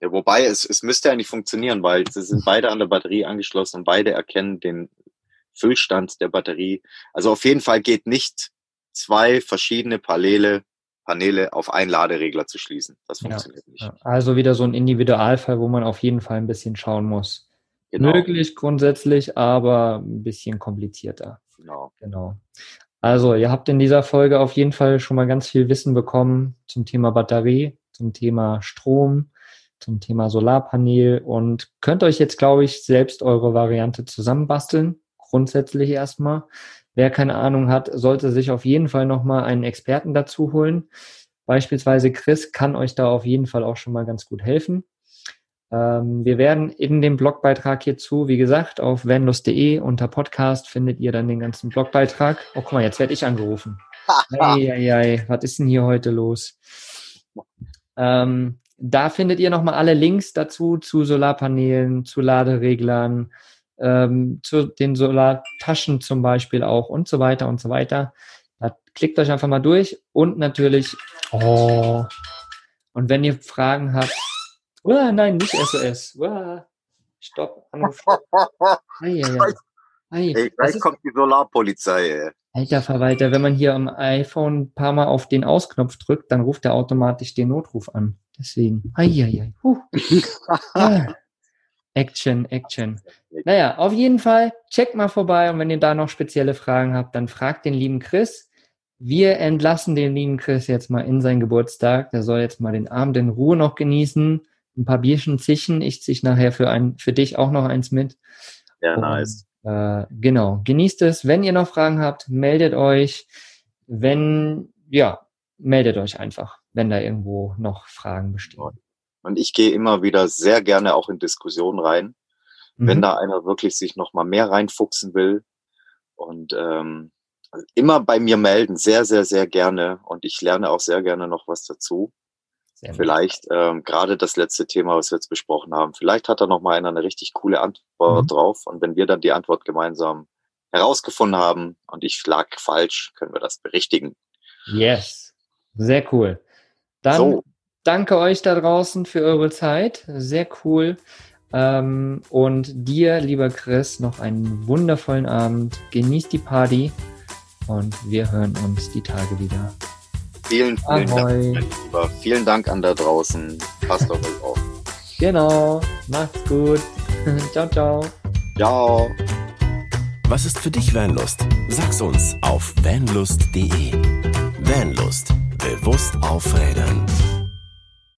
ja, wobei es, es müsste ja nicht funktionieren, weil sie sind [laughs] beide an der Batterie angeschlossen und beide erkennen den Füllstand der Batterie. Also auf jeden Fall geht nicht zwei verschiedene Paneele, Paneele auf einen Laderegler zu schließen. Das funktioniert ja, nicht. Also wieder so ein Individualfall, wo man auf jeden Fall ein bisschen schauen muss. Genau. Möglich grundsätzlich, aber ein bisschen komplizierter. Genau. Genau. Also, ihr habt in dieser Folge auf jeden Fall schon mal ganz viel Wissen bekommen zum Thema Batterie, zum Thema Strom, zum Thema Solarpanel und könnt euch jetzt, glaube ich, selbst eure Variante zusammenbasteln. Grundsätzlich erstmal. Wer keine Ahnung hat, sollte sich auf jeden Fall nochmal einen Experten dazu holen. Beispielsweise Chris kann euch da auf jeden Fall auch schon mal ganz gut helfen. Ähm, wir werden in dem Blogbeitrag hierzu, wie gesagt, auf vanlust.de unter Podcast findet ihr dann den ganzen Blogbeitrag. Oh, guck mal, jetzt werde ich angerufen. [laughs] Eieiei, was ist denn hier heute los? Ähm, da findet ihr nochmal alle Links dazu, zu Solarpanelen, zu Ladereglern, ähm, zu den Solartaschen zum Beispiel auch und so weiter und so weiter. Da klickt euch einfach mal durch und natürlich, oh, und wenn ihr Fragen habt, oh, nein, nicht SOS, oh, stopp, Anruf. Ei, ei, ei. [laughs] Ei, gleich kommt die Solarpolizei. Alter Verwalter, wenn man hier am iPhone ein paar Mal auf den Ausknopf drückt, dann ruft er automatisch den Notruf an. Deswegen. Eieiei. Huh. [laughs] ah. Action, Action. Naja, auf jeden Fall, checkt mal vorbei und wenn ihr da noch spezielle Fragen habt, dann fragt den lieben Chris. Wir entlassen den lieben Chris jetzt mal in seinen Geburtstag. Der soll jetzt mal den Abend in Ruhe noch genießen. Ein paar Bierchen zichen. Ich ziehe nachher für, ein, für dich auch noch eins mit. Ja, nice. äh, genau. Genießt es. Wenn ihr noch Fragen habt, meldet euch. Wenn, ja, meldet euch einfach, wenn da irgendwo noch Fragen bestehen. Und ich gehe immer wieder sehr gerne auch in Diskussionen rein, mhm. wenn da einer wirklich sich noch mal mehr reinfuchsen will. Und ähm, also immer bei mir melden, sehr, sehr, sehr gerne. Und ich lerne auch sehr gerne noch was dazu. Sehr vielleicht ähm, gerade das letzte Thema, was wir jetzt besprochen haben, vielleicht hat da noch mal einer eine richtig coole Antwort mhm. drauf. Und wenn wir dann die Antwort gemeinsam herausgefunden haben und ich lag falsch, können wir das berichtigen. Yes, sehr cool. Dann so danke euch da draußen für eure Zeit. Sehr cool. Ähm, und dir, lieber Chris, noch einen wundervollen Abend. Genießt die Party und wir hören uns die Tage wieder. Vielen, vielen Ahoi. Dank, lieber. Vielen Dank an da draußen. Passt auf euch auf. Genau. Macht's gut. [laughs] ciao, ciao. Ciao. Was ist für dich Vanlust? Sag's uns auf vanlust.de. Vanlust. Bewusst aufrädern.